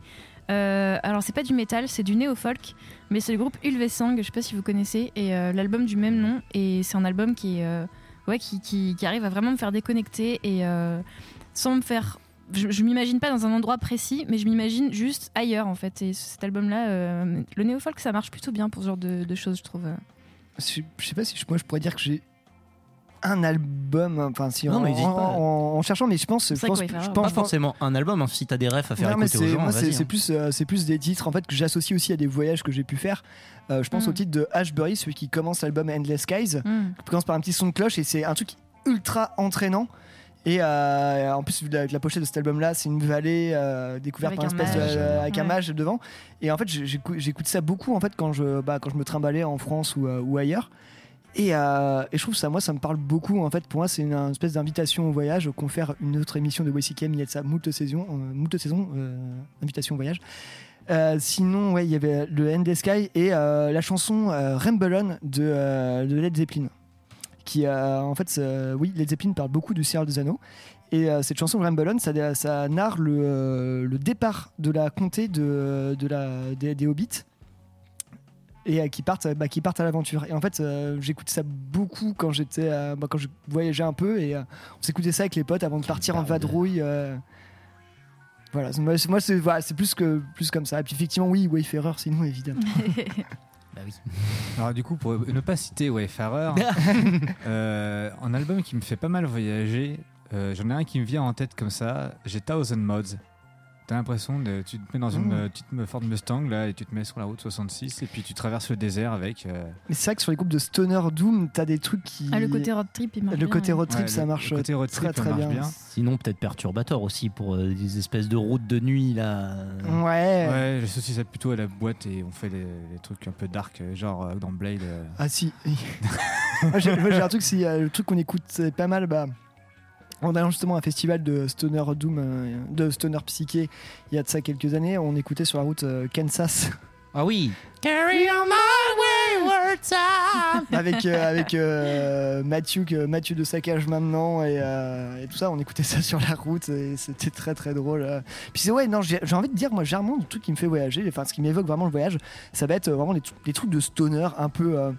euh, alors c'est pas du métal, c'est du néo-folk, mais c'est le groupe Ulvesang, je sais pas si vous connaissez, et euh, l'album du même nom, et c'est un album qui, est, euh, ouais, qui, qui- arrive à vraiment me faire déconnecter et euh, sans me faire je, je m'imagine pas dans un endroit précis, mais je m'imagine juste ailleurs en fait. Et cet album-là, euh, le néo-folk, ça marche plutôt bien pour ce genre de, de choses, je trouve. Je, je sais pas si moi je pourrais dire que j'ai un album, enfin si Non, en, mais hésite en- pas. en- en cherchant, mais je pense, je pense, je Pas forcément un album, hein, si t'as des refs à faire Non, écouter aux c'est- gens. c'est hein. plus, euh, c'est plus des titres en fait que j'associe aussi à des voyages que j'ai pu faire. Euh, je pense Mm. au titre de Ashbury, celui qui commence l'album Endless Skies, Mm. qui commence par un petit son de cloche et c'est un truc ultra entraînant. Et euh, en plus, avec la pochette de cet album-là, c'est une vallée euh, découverte Avec par un de- mage. euh, avec un Ouais. mage devant. Et en fait, j'écoute ça beaucoup en fait quand je, bah, quand je me trimballais en France ou, euh, ou ailleurs. Et, euh, et je trouve ça, moi, ça me parle beaucoup. En fait, pour moi, c'est une, espèce d'invitation au voyage. Qu'on fait une autre émission de WCKM, il y a de ça, moult saisons, euh, euh, invitation au voyage. Sinon, ouais, il y avait le End Sky et la chanson euh, de, Led Zeppelin. Qui, en fait, oui, Led Zeppelin parle beaucoup du Seigneur des Anneaux. Et cette chanson Ramble On, ça, narre le, départ de la comté de, des Hobbits et euh, qui partent, bah, qui partent à l'aventure. Et en fait, euh, j'écoutais ça beaucoup quand j'étais, euh, bah, quand je voyageais un peu et euh, on s'écoutait ça avec les potes avant de partir en vadrouille. euh, voilà, moi, c'est- voilà, c'est plus que plus comme ça. Et puis effectivement, oui, Wayfarer, sinon évidemment. Bah oui. Alors du coup, pour ne pas citer Wayfarer, euh, un album qui me fait pas mal voyager, euh, j'en ai un qui me vient en tête comme ça, j'ai Thousand Mods. T'as l'impression de tu te mets dans une petite Ford Mustang là et tu te mets sur la route 66 et puis tu traverses le désert avec. euh, Mais c'est vrai que sur les groupes de Stoner Doom, t'as des trucs qui. Ah, le côté road trip, il marche Le bien, côté road trip, Ouais, ça marche le côté road très trip, très marche bien. bien. Sinon, peut-être perturbateur aussi pour euh, des espèces de routes de nuit là. Ouais. Ouais, j'associe ça plutôt à la boîte et on fait des, des trucs un peu dark, euh, genre euh, dans Blade. euh. Ah si. moi j'ai un truc, c'est euh, le truc qu'on écoute c'est pas mal. Bah, en allant justement à un festival de Stoner Doom, euh, de Stoner Psyché, il y a de ça quelques années, on écoutait sur la route euh, Kansas. Ah oui. Carry on my wayward time. avec euh, avec euh, Mathieu que Mathieu de Saccage maintenant et, euh, et tout ça on écoutait ça sur la route et c'était très très drôle puis c'est ouais non j'ai envie de dire moi généralement le truc qui me fait voyager enfin ce qui m'évoque vraiment le voyage ça va être euh, vraiment les, les trucs de stoner un peu euh,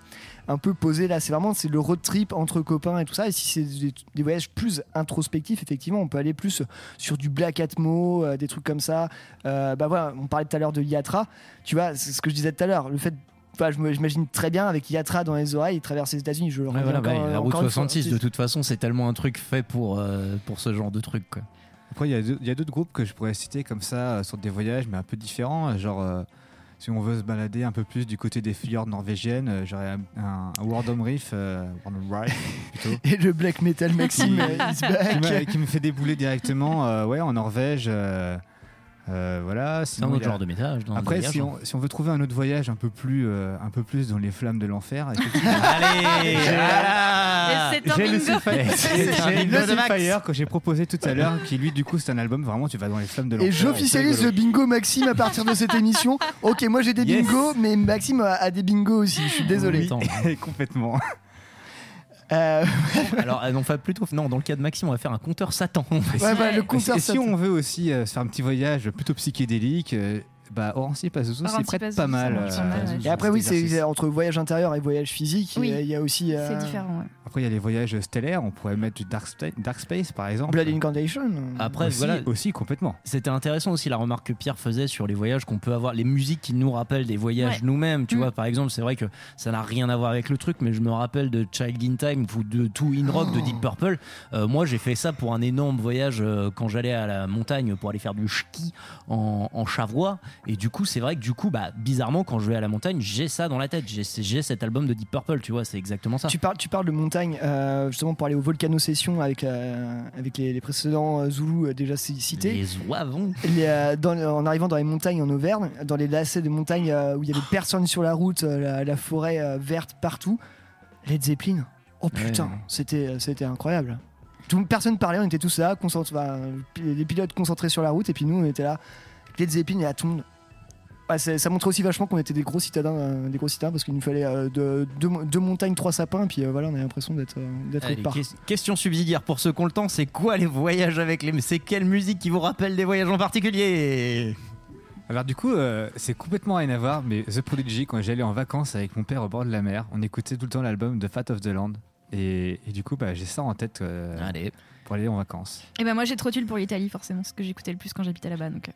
un peu posé là c'est vraiment c'est le road trip entre copains et tout ça et si c'est des, des voyages plus introspectifs effectivement on peut aller plus sur du black atmo euh, des trucs comme ça Euh, bah voilà on parlait tout à l'heure de Yatra tu vois c'est ce que je disais tout à l'heure le fait Enfin, je j'imagine très bien avec Yatra dans les oreilles, il traverse les États-Unis. Je le Ouais, reviens voilà, encore- bah, la route encore une fois. 66, de toute façon, c'est tellement un truc fait pour, euh, pour ce genre de truc. Quoi. Après, il y a deux- il y a d'autres groupes que je pourrais citer comme ça, sur des voyages, mais un peu différents. Genre, euh, si on veut se balader un peu plus du côté des fjords norvégiennes, euh, j'aurais un, un, Wardom Reef, euh, plutôt. Et le black metal Maxime is qui, me, back. qui me fait débouler directement euh, ouais, en Norvège. Euh, voilà, C'est un autre genre de dans- de Après, voyage, si, hein. on, si on veut trouver un autre voyage un peu plus, euh, un peu plus dans les flammes de l'enfer. Allez, J'ai- Max. Lucifer que j'ai proposé tout à l'heure, qui lui, du coup, c'est un album vraiment, tu vas dans les flammes de l'enfer. Et j'officialise le bingo Maxime à partir de cette émission. Ok, moi j'ai des Yes. bingos, mais Maxime a, a des bingos aussi. Je suis désolé. Attends. complètement. Euh, Alors, non, enfin, plutôt, non, dans le cas de Maxime, on va faire un compteur Satan. ouais, bah, le Et concert, si on veut aussi euh, se faire un petit voyage plutôt psychédélique, euh, bah Orancy Pazuzu, prête Pazuzu, pas mal. Et après, oui, c'est entre voyage intérieur et voyage physique. Oui. Il y a aussi euh, C'est différent, ouais. Après, il y a les voyages stellaires, on pourrait mettre du Dark, Space par exemple. Blood Incantation. Après, aussi, voilà. aussi complètement. C'était intéressant aussi la remarque que Pierre faisait sur les voyages qu'on peut avoir, les musiques qui nous rappellent des voyages Ouais. nous-mêmes. Tu Mm. vois, par exemple, c'est vrai que ça n'a rien à voir avec le truc, mais je me rappelle de Child in Time ou de Two in Rock de Deep Purple. Euh, moi, j'ai fait ça pour un énorme voyage euh, quand j'allais à la montagne pour aller faire du ski en, en Chavois. Et du coup, c'est vrai que du coup, bah, bizarrement, quand je vais à la montagne, j'ai ça dans la tête. J'ai cet album de Deep Purple, tu vois, c'est exactement ça. Tu parles, tu parles de montagne, euh, justement pour aller au Volcano Session avec, euh, avec les, les précédents euh, Zoulous déjà cités. Les zouavons. Les, dans- en arrivant dans les montagnes en Auvergne, dans les lacets de montagnes où il y avait personne sur la route, la, la forêt verte partout, Led Zeppelin. Oh putain, Ouais. c'était c'était incroyable. Tout, personne parlait, on était tous là, concentrés, enfin, les pilotes concentrés sur la route, et puis nous on était là, Led Zeppelin et à tout le monde. Ouais, c'est- ça montrait aussi vachement qu'on était des gros citadins, euh, des gros citadins parce qu'il nous fallait euh, de- deux, deux montagnes, trois sapins, et puis euh, voilà, on a l'impression d'être euh, d'être part. ques- question subsidiaire pour ceux qui ont le temps, c'est quoi les voyages avec les... C'est quelle musique qui vous rappelle des voyages en particulier? Alors du coup, euh, c'est complètement rien à voir, mais The Prodigy, quand j'allais en vacances avec mon père au bord de la mer, on écoutait tout le temps l'album The Fat of the Land. Et, et du coup, bah, j'ai ça en tête. euh, Allez. pour aller en vacances Et ben moi j'ai Trotul pour l'Italie forcément, ce que j'écoutais le plus quand j'habitais là-bas. Donc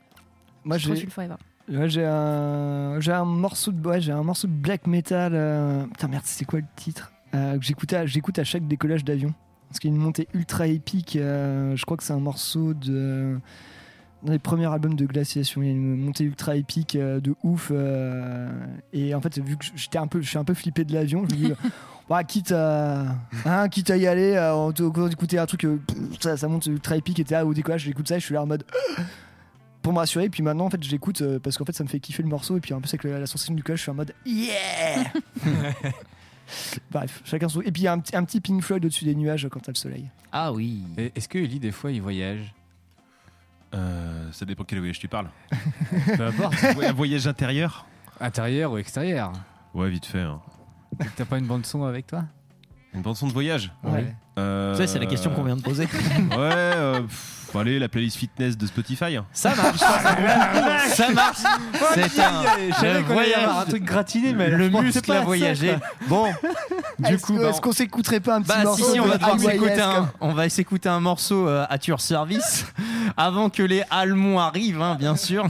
Moi, j'ai. Forever. Ouais, j'ai un, j'ai un morceau de, ouais, j'ai un morceau de black metal. euh, Putain merde, c'est quoi le titre? Euh, que à- j'écoute à chaque décollage d'avion. Parce qu'il y a une montée ultra épique. euh, je crois que c'est un morceau de dans les premiers albums de Glaciation. Il y a une montée ultra épique de ouf. et en fait, vu que j'étais un peu, je suis un peu flippé de l'avion, je me dis. Bah, quitte à, hein, quitte à y aller, euh, en tout- quand d'écouter un truc, euh, ça, ça monte ultra épique, et t'es là au décollage, j'écoute ça, et je suis là en mode, pour me rassurer. Puis maintenant, en fait, j'écoute euh, parce qu'en fait, ça me fait kiffer le morceau. Et puis, un peu, c'est que la, la sensation du collage, je suis en mode Yeah Bref, chacun son. Et puis, il y a un, petit- un petit Pink Floyd au-dessus des nuages quand t'as le soleil. Ah oui. Et Est-ce que Ellie, des fois, il voyage? Euh, ça dépend quel voyage tu parles. Peu importe. Un voyage intérieur? Intérieur ou extérieur? Ouais, vite fait. hein. T'as pas une bande son avec toi? Une bande son de voyage Ouais. Euh, Ça, c'est la question qu'on vient de poser. ouais, euh, pff, allez, la playlist fitness de Spotify. Ça marche. ça marche. C'est un. Y avoir un voyage. truc gratiné, mais le muscle voyager. quoi. Bon, du Est-ce coup, bah, est-ce qu'on s'écouterait pas un petit Bah morceau si si on va de devoir s'écouter un, comme- on va s'écouter un morceau euh, à your service avant que les Allemands arrivent hein, bien sûr.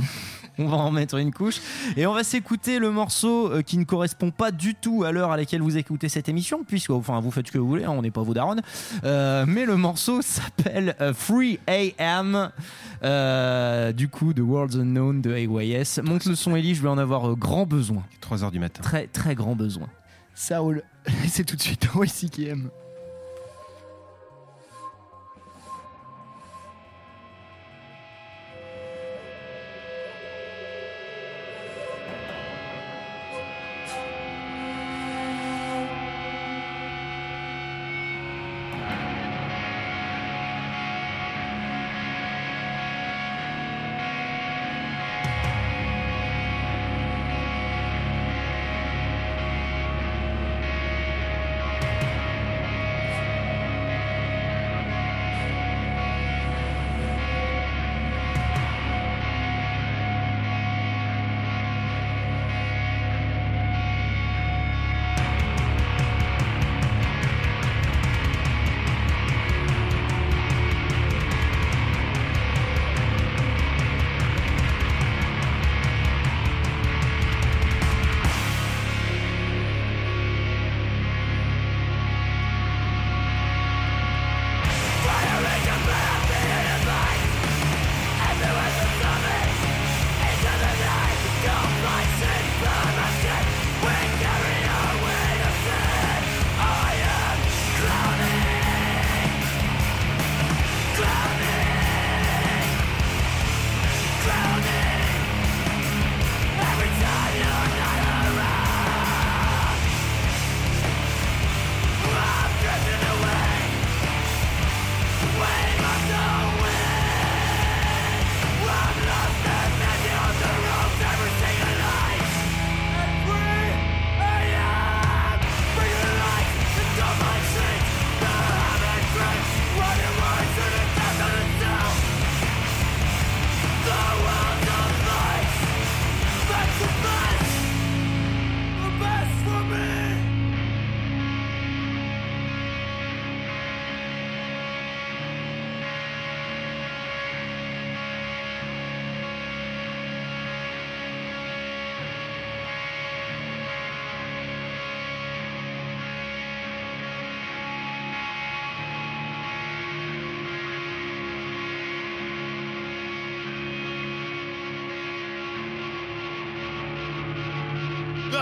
On va en mettre une couche et on va s'écouter le morceau euh, qui ne correspond pas du tout à l'heure à laquelle vous écoutez cette émission puisque enfin vous faites ce que vous voulez, hein, on n'est pas vos darons. Euh, mais le morceau s'appelle euh, Free AM euh, du coup de Worlds Unknown de AYS. Monte le son Ellie, je vais en avoir grand besoin. 3h du matin. Très très grand besoin. Saul, c'est tout de suite dans YCKM.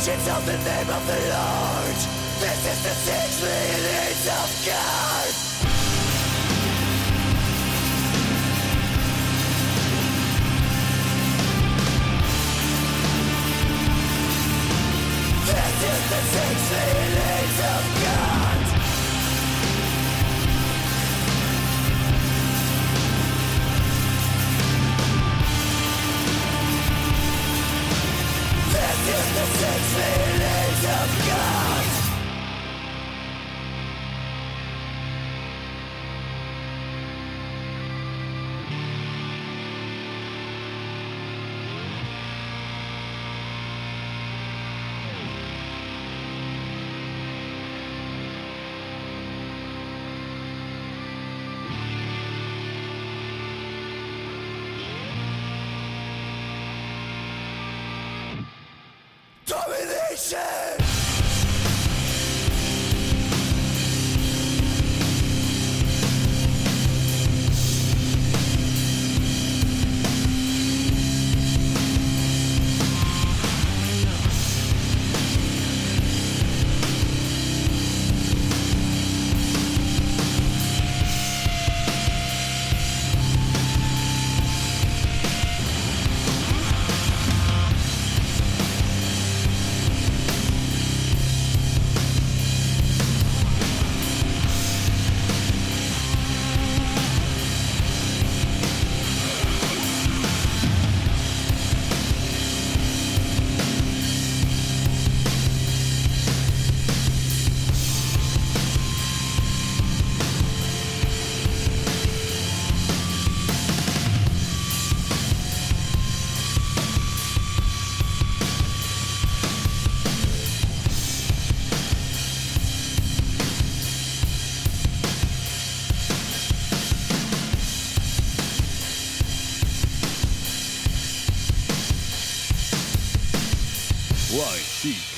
Considerations of the name of the Lord. This is the six million names of God.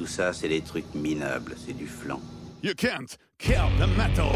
Tout ça, c'est des trucs minables, c'est du flan. You can't kill the metal.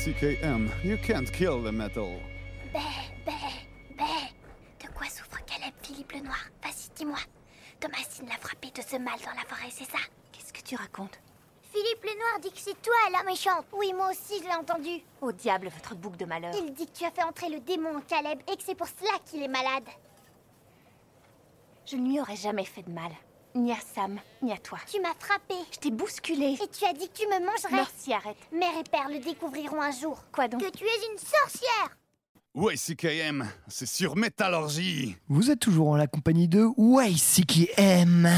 YCKM, you can't kill the metal. Bé, bé, bé. De quoi souffre Caleb Philippe le Noir? Vas-y, dis-moi. Thomasine l'a frappé de ce mal dans la forêt, c'est ça? Qu'est-ce que tu racontes? Philippe le Noir dit que c'est toi la méchante. Oui, moi aussi je l'ai entendu. Au diable, votre boucle de malheur. Il dit que tu as fait entrer le démon en Caleb et que c'est pour cela qu'il est malade. Je ne lui aurais jamais fait de mal. Ni à Sam, ni à toi. Tu m'as frappé. Je t'ai bousculé. Et tu as dit que tu me mangerais. Merci, arrête. Mère et père le découvriront un jour. Quoi donc Que tu es une sorcière YCKM, c'est sur Métallurgie. Vous êtes toujours en la compagnie de YCKM.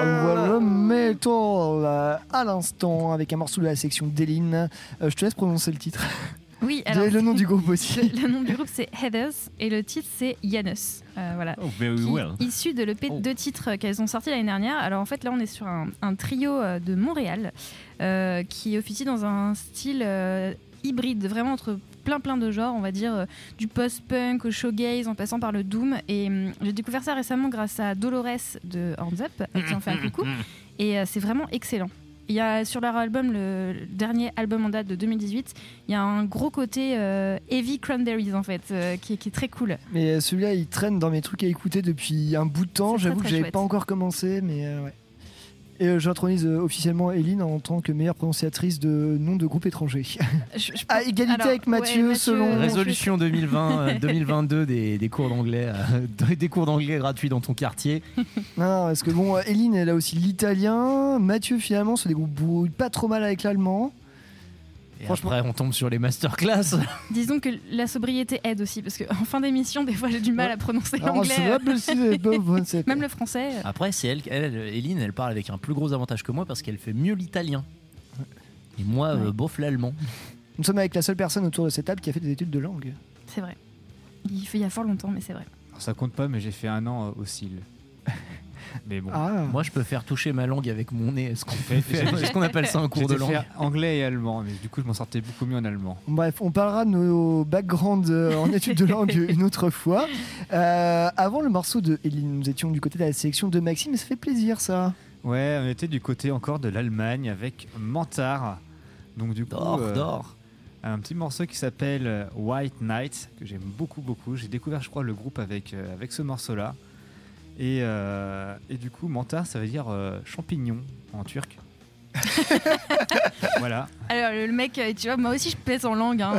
Voilà, metal euh, à l'instant avec un morceau de la section d'Eline. Euh, je te laisse prononcer le titre. Oui, Vous alors. avez le nom du groupe aussi. Le, le nom du groupe c'est Heathers et le titre c'est Janus. Euh, voilà. Oh, very Qui- well. Issu de l'EP de deux titres qu'elles ont sortis l'année dernière. Alors en fait là on est sur un, un trio euh, de Montréal euh, qui officie dans un style euh, hybride, vraiment entre plein plein de genres, on va dire euh, du post-punk au showgaze en passant par le doom. Et hum, j'ai découvert ça récemment grâce à Dolores de Hands Up, qui on fait un coucou. Et euh, c'est vraiment excellent. Il y a sur leur album, le, dernier album en date de 2018, il y a un gros côté euh, heavy cranberries en fait, euh, qui, est- qui est très cool. Mais euh, celui-là, il traîne dans mes trucs à écouter depuis un bout de temps. J'avoue que j'avais pas encore commencé, mais euh, ouais. Et euh, j'intronise euh, officiellement Eline en tant que meilleure prononciatrice de nom de groupe étranger. à égalité alors, avec Mathieu, ouais, Mathieu, selon. Résolution 2020, euh, 2022 des, des cours d'anglais, euh, des cours d'anglais gratuits dans ton quartier. Non, parce que bon, euh, Eline, elle a aussi l'italien. Mathieu, finalement, se débrouille pas trop mal avec l'allemand. Et après, on tombe sur les masterclass. Disons que la sobriété aide aussi, parce qu'en fin d'émission, des fois j'ai du mal à prononcer Alors, l'anglais. Même le français. Après, c'est elle, elle, Eline, elle parle avec un plus gros avantage que moi parce qu'elle fait mieux l'italien. Et moi, euh, bof l'allemand. Nous sommes avec la seule personne autour de cette table qui a fait des études de langue. C'est vrai. Il fait il y a fort longtemps, mais c'est vrai. Alors, ça compte pas, mais j'ai fait un an euh, au CIL. Mais bon. Ah. Moi, je peux faire toucher ma langue avec mon nez. Est-ce qu'on fait- est-ce qu'on appelle ça un cours de langue fait anglais et allemand, mais du coup, je m'en sortais beaucoup mieux en allemand. Bref, on parlera de nos backgrounds euh, en études de langue une autre fois. Euh, avant le morceau de Eline, nous étions du côté de la sélection de Maxime, ça fait plaisir ça. Ouais, on était du côté encore de l'Allemagne avec Mentar. Donc du coup, D'or, euh, d'or. un petit morceau qui s'appelle White Night que j'aime beaucoup beaucoup. J'ai découvert, je crois, le groupe avec euh, avec ce morceau-là. Et, euh, et du coup, Mentar, ça veut dire euh, champignon en turc. voilà. Alors le mec, euh, tu vois, moi aussi je pèse en langue. hein,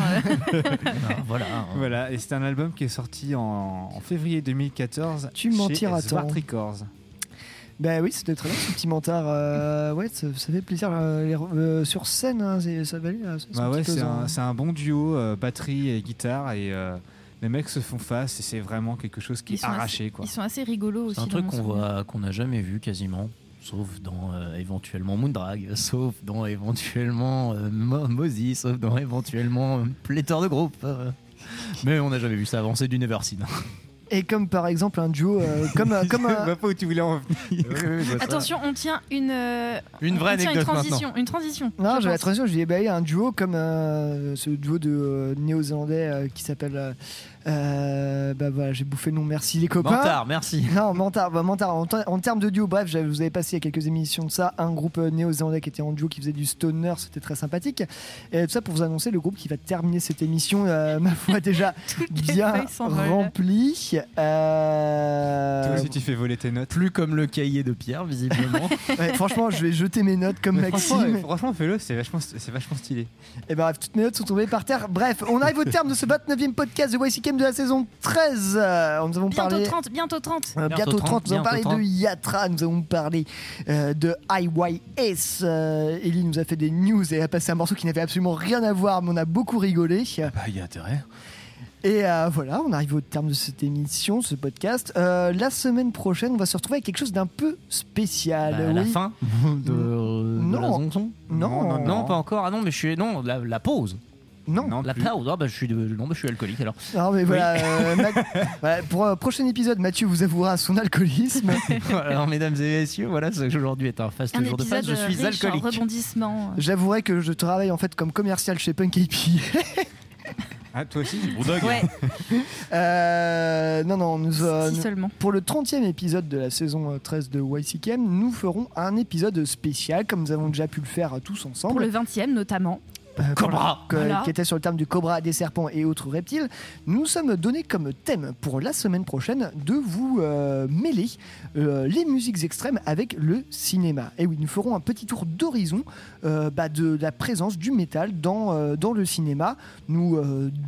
euh. voilà. Voilà, et c'est un album qui est sorti en, en février 2014 Tu chez mentiras tant. Records. Ben oui, c'était très bien ce petit mentard. euh, ouais, ça, ça fait plaisir. euh, euh, sur scène, hein, c'est- ça valait. Bah un ouais, c'est un, hein. un bon duo, euh, batterie et guitare, et euh, les mecs se font face, et c'est vraiment quelque chose qui Ils est arraché. assez- Quoi. Ils sont assez rigolos aussi. C'est un truc qu'on voit, qu'on n'a jamais vu quasiment, sauf dans euh, éventuellement Moondrag, sauf dans éventuellement euh, Mo- Mozy, sauf dans éventuellement euh, pléthore de groupes. euh. Mais on n'a jamais vu ça avancer du Neverseed. Et comme par exemple un duo, euh, comme, un- comme Je un. vois pas où tu voulais en venir. Attention, on tient une. euh, Une vraie on tient anecdote une transition. maintenant. Une transition. Non, je j'avais la pense. transition, je dis, bah, il y a un duo comme euh, ce duo de euh, néo-zélandais euh, qui s'appelle. euh, euh, bah voilà, j'ai bouffé le nom, merci les copains. Mentard, merci. Non, Mentard, bah, Mentard, en, ter- en termes de duo, bref, vous avez passé il y a quelques émissions de ça, un groupe euh, néo-zélandais qui était en duo, qui faisait du stoner, c'était très sympathique. Et tout ça pour vous annoncer le groupe qui va terminer cette émission, euh, ma foi, déjà bien remplie. Euh, Toi aussi, tu fais voler tes notes. Plus comme le cahier de Pierre, visiblement. ouais, franchement, je vais jeter mes notes comme Mais Maxime. franchement, franchement, fais-le, c'est vachement, c'est vachement stylé. Et ben bref, toutes mes notes sont tombées par terre. Bref, on arrive au terme de ce 29e podcast de De la saison 13. Euh, nous avons Bientôt parlé. 30, bientôt 30. Euh, bientôt 30, nous avons parlé bientôt de Yatra, nous avons parlé euh, de IYS. Euh, Ellie nous a fait des news et a passé un morceau qui n'avait absolument rien à voir, mais on a beaucoup rigolé. Bah, il y a intérêt. Et euh, voilà, on arrive au terme de cette émission, ce podcast. Euh, la semaine prochaine, on va se retrouver avec quelque chose d'un peu spécial. Bah, La fin de, de Non. la Non. non, pas encore. Ah non, mais je suis. Non, la, la pause. Non. la plus. Ah bah, je suis, de- non, bah, je suis alcoolique alors. Non, mais voilà, euh, voilà, pour un prochain épisode, Mathieu vous avouera son alcoolisme. alors, mesdames et messieurs, voilà, ce aujourd'hui est un fast Un jour de épisode fast. Je suis riche en alcoolique. rebondissements. J'avouerai que je travaille en fait comme commercial chez Punk IP. Ah, toi aussi Ouais. Euh, non, non, nous, euh, Si nous- seulement. pour le 30e épisode de la saison euh, 13 de YCKM, nous ferons un épisode spécial, comme nous avons déjà pu le faire euh, tous ensemble. Pour le 20e notamment. Euh, Cobra. que- Voilà. qui était sur le terme du cobra, des serpents et autres reptiles, nous sommes donnés comme thème pour la semaine prochaine de vous euh, mêler euh, les musiques extrêmes avec le cinéma. Et oui, nous ferons un petit tour d'horizon bah, de la présence du métal dans, dans le cinéma. Nous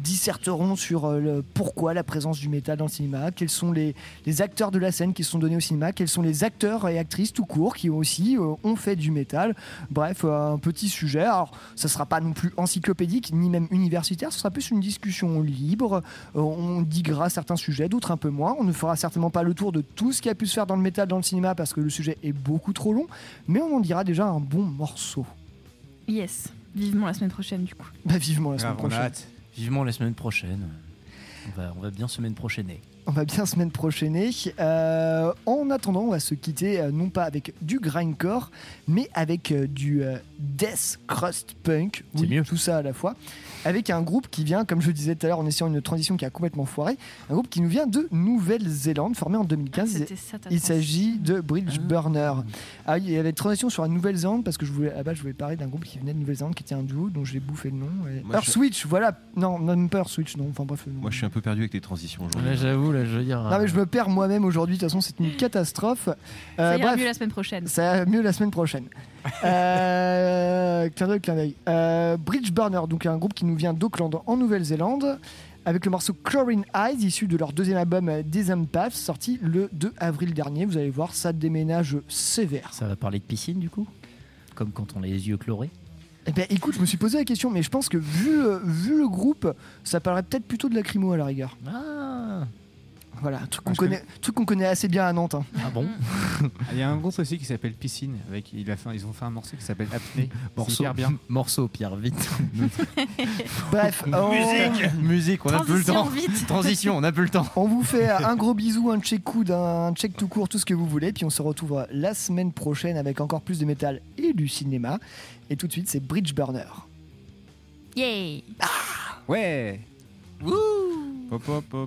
disserterons sur le- pourquoi la présence du métal dans le cinéma, quels sont les, les acteurs de la scène qui sont donnés au cinéma, quels sont les acteurs et actrices tout court qui aussi ont fait du métal. Bref, un petit sujet. Alors, ça sera pas non plus encyclopédique ni même universitaire, ce sera plus une discussion libre. Euh, on diguera certains sujets, d'autres un peu moins. On ne fera certainement pas le tour de tout ce qui a pu se faire dans le métal dans le cinéma parce que le sujet est beaucoup trop long, mais on en dira déjà un bon morceau. Yes. Vivement la semaine prochaine du coup. Bah, vivement la semaine Grave, on a prochaine. hâte. Vivement la semaine prochaine. On va, on va bien semaine prochaine. On va bien semaine prochainer. Euh, en attendant, on va se quitter euh, non pas avec du grindcore, mais avec euh, du death crust punk. C'est Oui, mieux. tout ça à la fois. Avec un groupe qui vient, comme je le disais tout à l'heure, en essayant une transition qui a complètement foiré, un groupe qui nous vient de Nouvelle-Zélande, formé en 2015. C'était ça ta Il s'agit de Bridge Burner. Ah, il y avait une transition sur la Nouvelle-Zélande parce que je voulais, à la base, je voulais parler d'un groupe qui venait de Nouvelle-Zélande qui était un duo dont j'ai bouffé le nom. et- Moi, Earth je- Switch, voilà. Non, non, même pas Earth Switch, non. Enfin bref. Moi, je suis un peu perdu avec les transitions aujourd'hui. Là, j'avoue, là, je veux dire. Non mais je me perds moi-même aujourd'hui, de toute façon c'est une catastrophe. Euh, Ça ira bref, mieux la semaine prochaine. ça ira mieux la semaine prochaine. Euh, clin d'œil, clin d'œil. Euh, Bridge Burner, donc un groupe qui nous vient d'Auckland en Nouvelle-Zélande, avec le morceau Chlorine Eyes, issu de leur deuxième album euh, Des Empaths, sorti le 2 avril dernier. Vous allez voir, ça déménage sévère. Ça va parler de piscine du coup? Comme quand on a les yeux chlorés? Eh ben écoute, je me suis posé la question, mais je pense que vu, euh, vu le groupe, ça parlerait peut-être plutôt de la crimo à la rigueur. Ah Voilà, un truc qu'on connaît, truc qu'on connaît assez bien à Nantes. hein. Ah bon Il y a un groupe aussi qui s'appelle Piscine. Avec, il a fait, ils ont fait un morceau qui s'appelle Apnée. Morceau, bien. morceau, Pierre, vite. Bref, on- Musique, on a plus le Transition, temps. vite. Transition, on a plus le temps. On vous fait un gros bisou, un check coude, un check tout court, tout ce que vous voulez. Puis on se retrouve la semaine prochaine avec encore plus de métal et du cinéma. Et tout de suite, c'est Bridge Burner. Yay Ouais Pop, pop, Woo! Ba, ba, ba,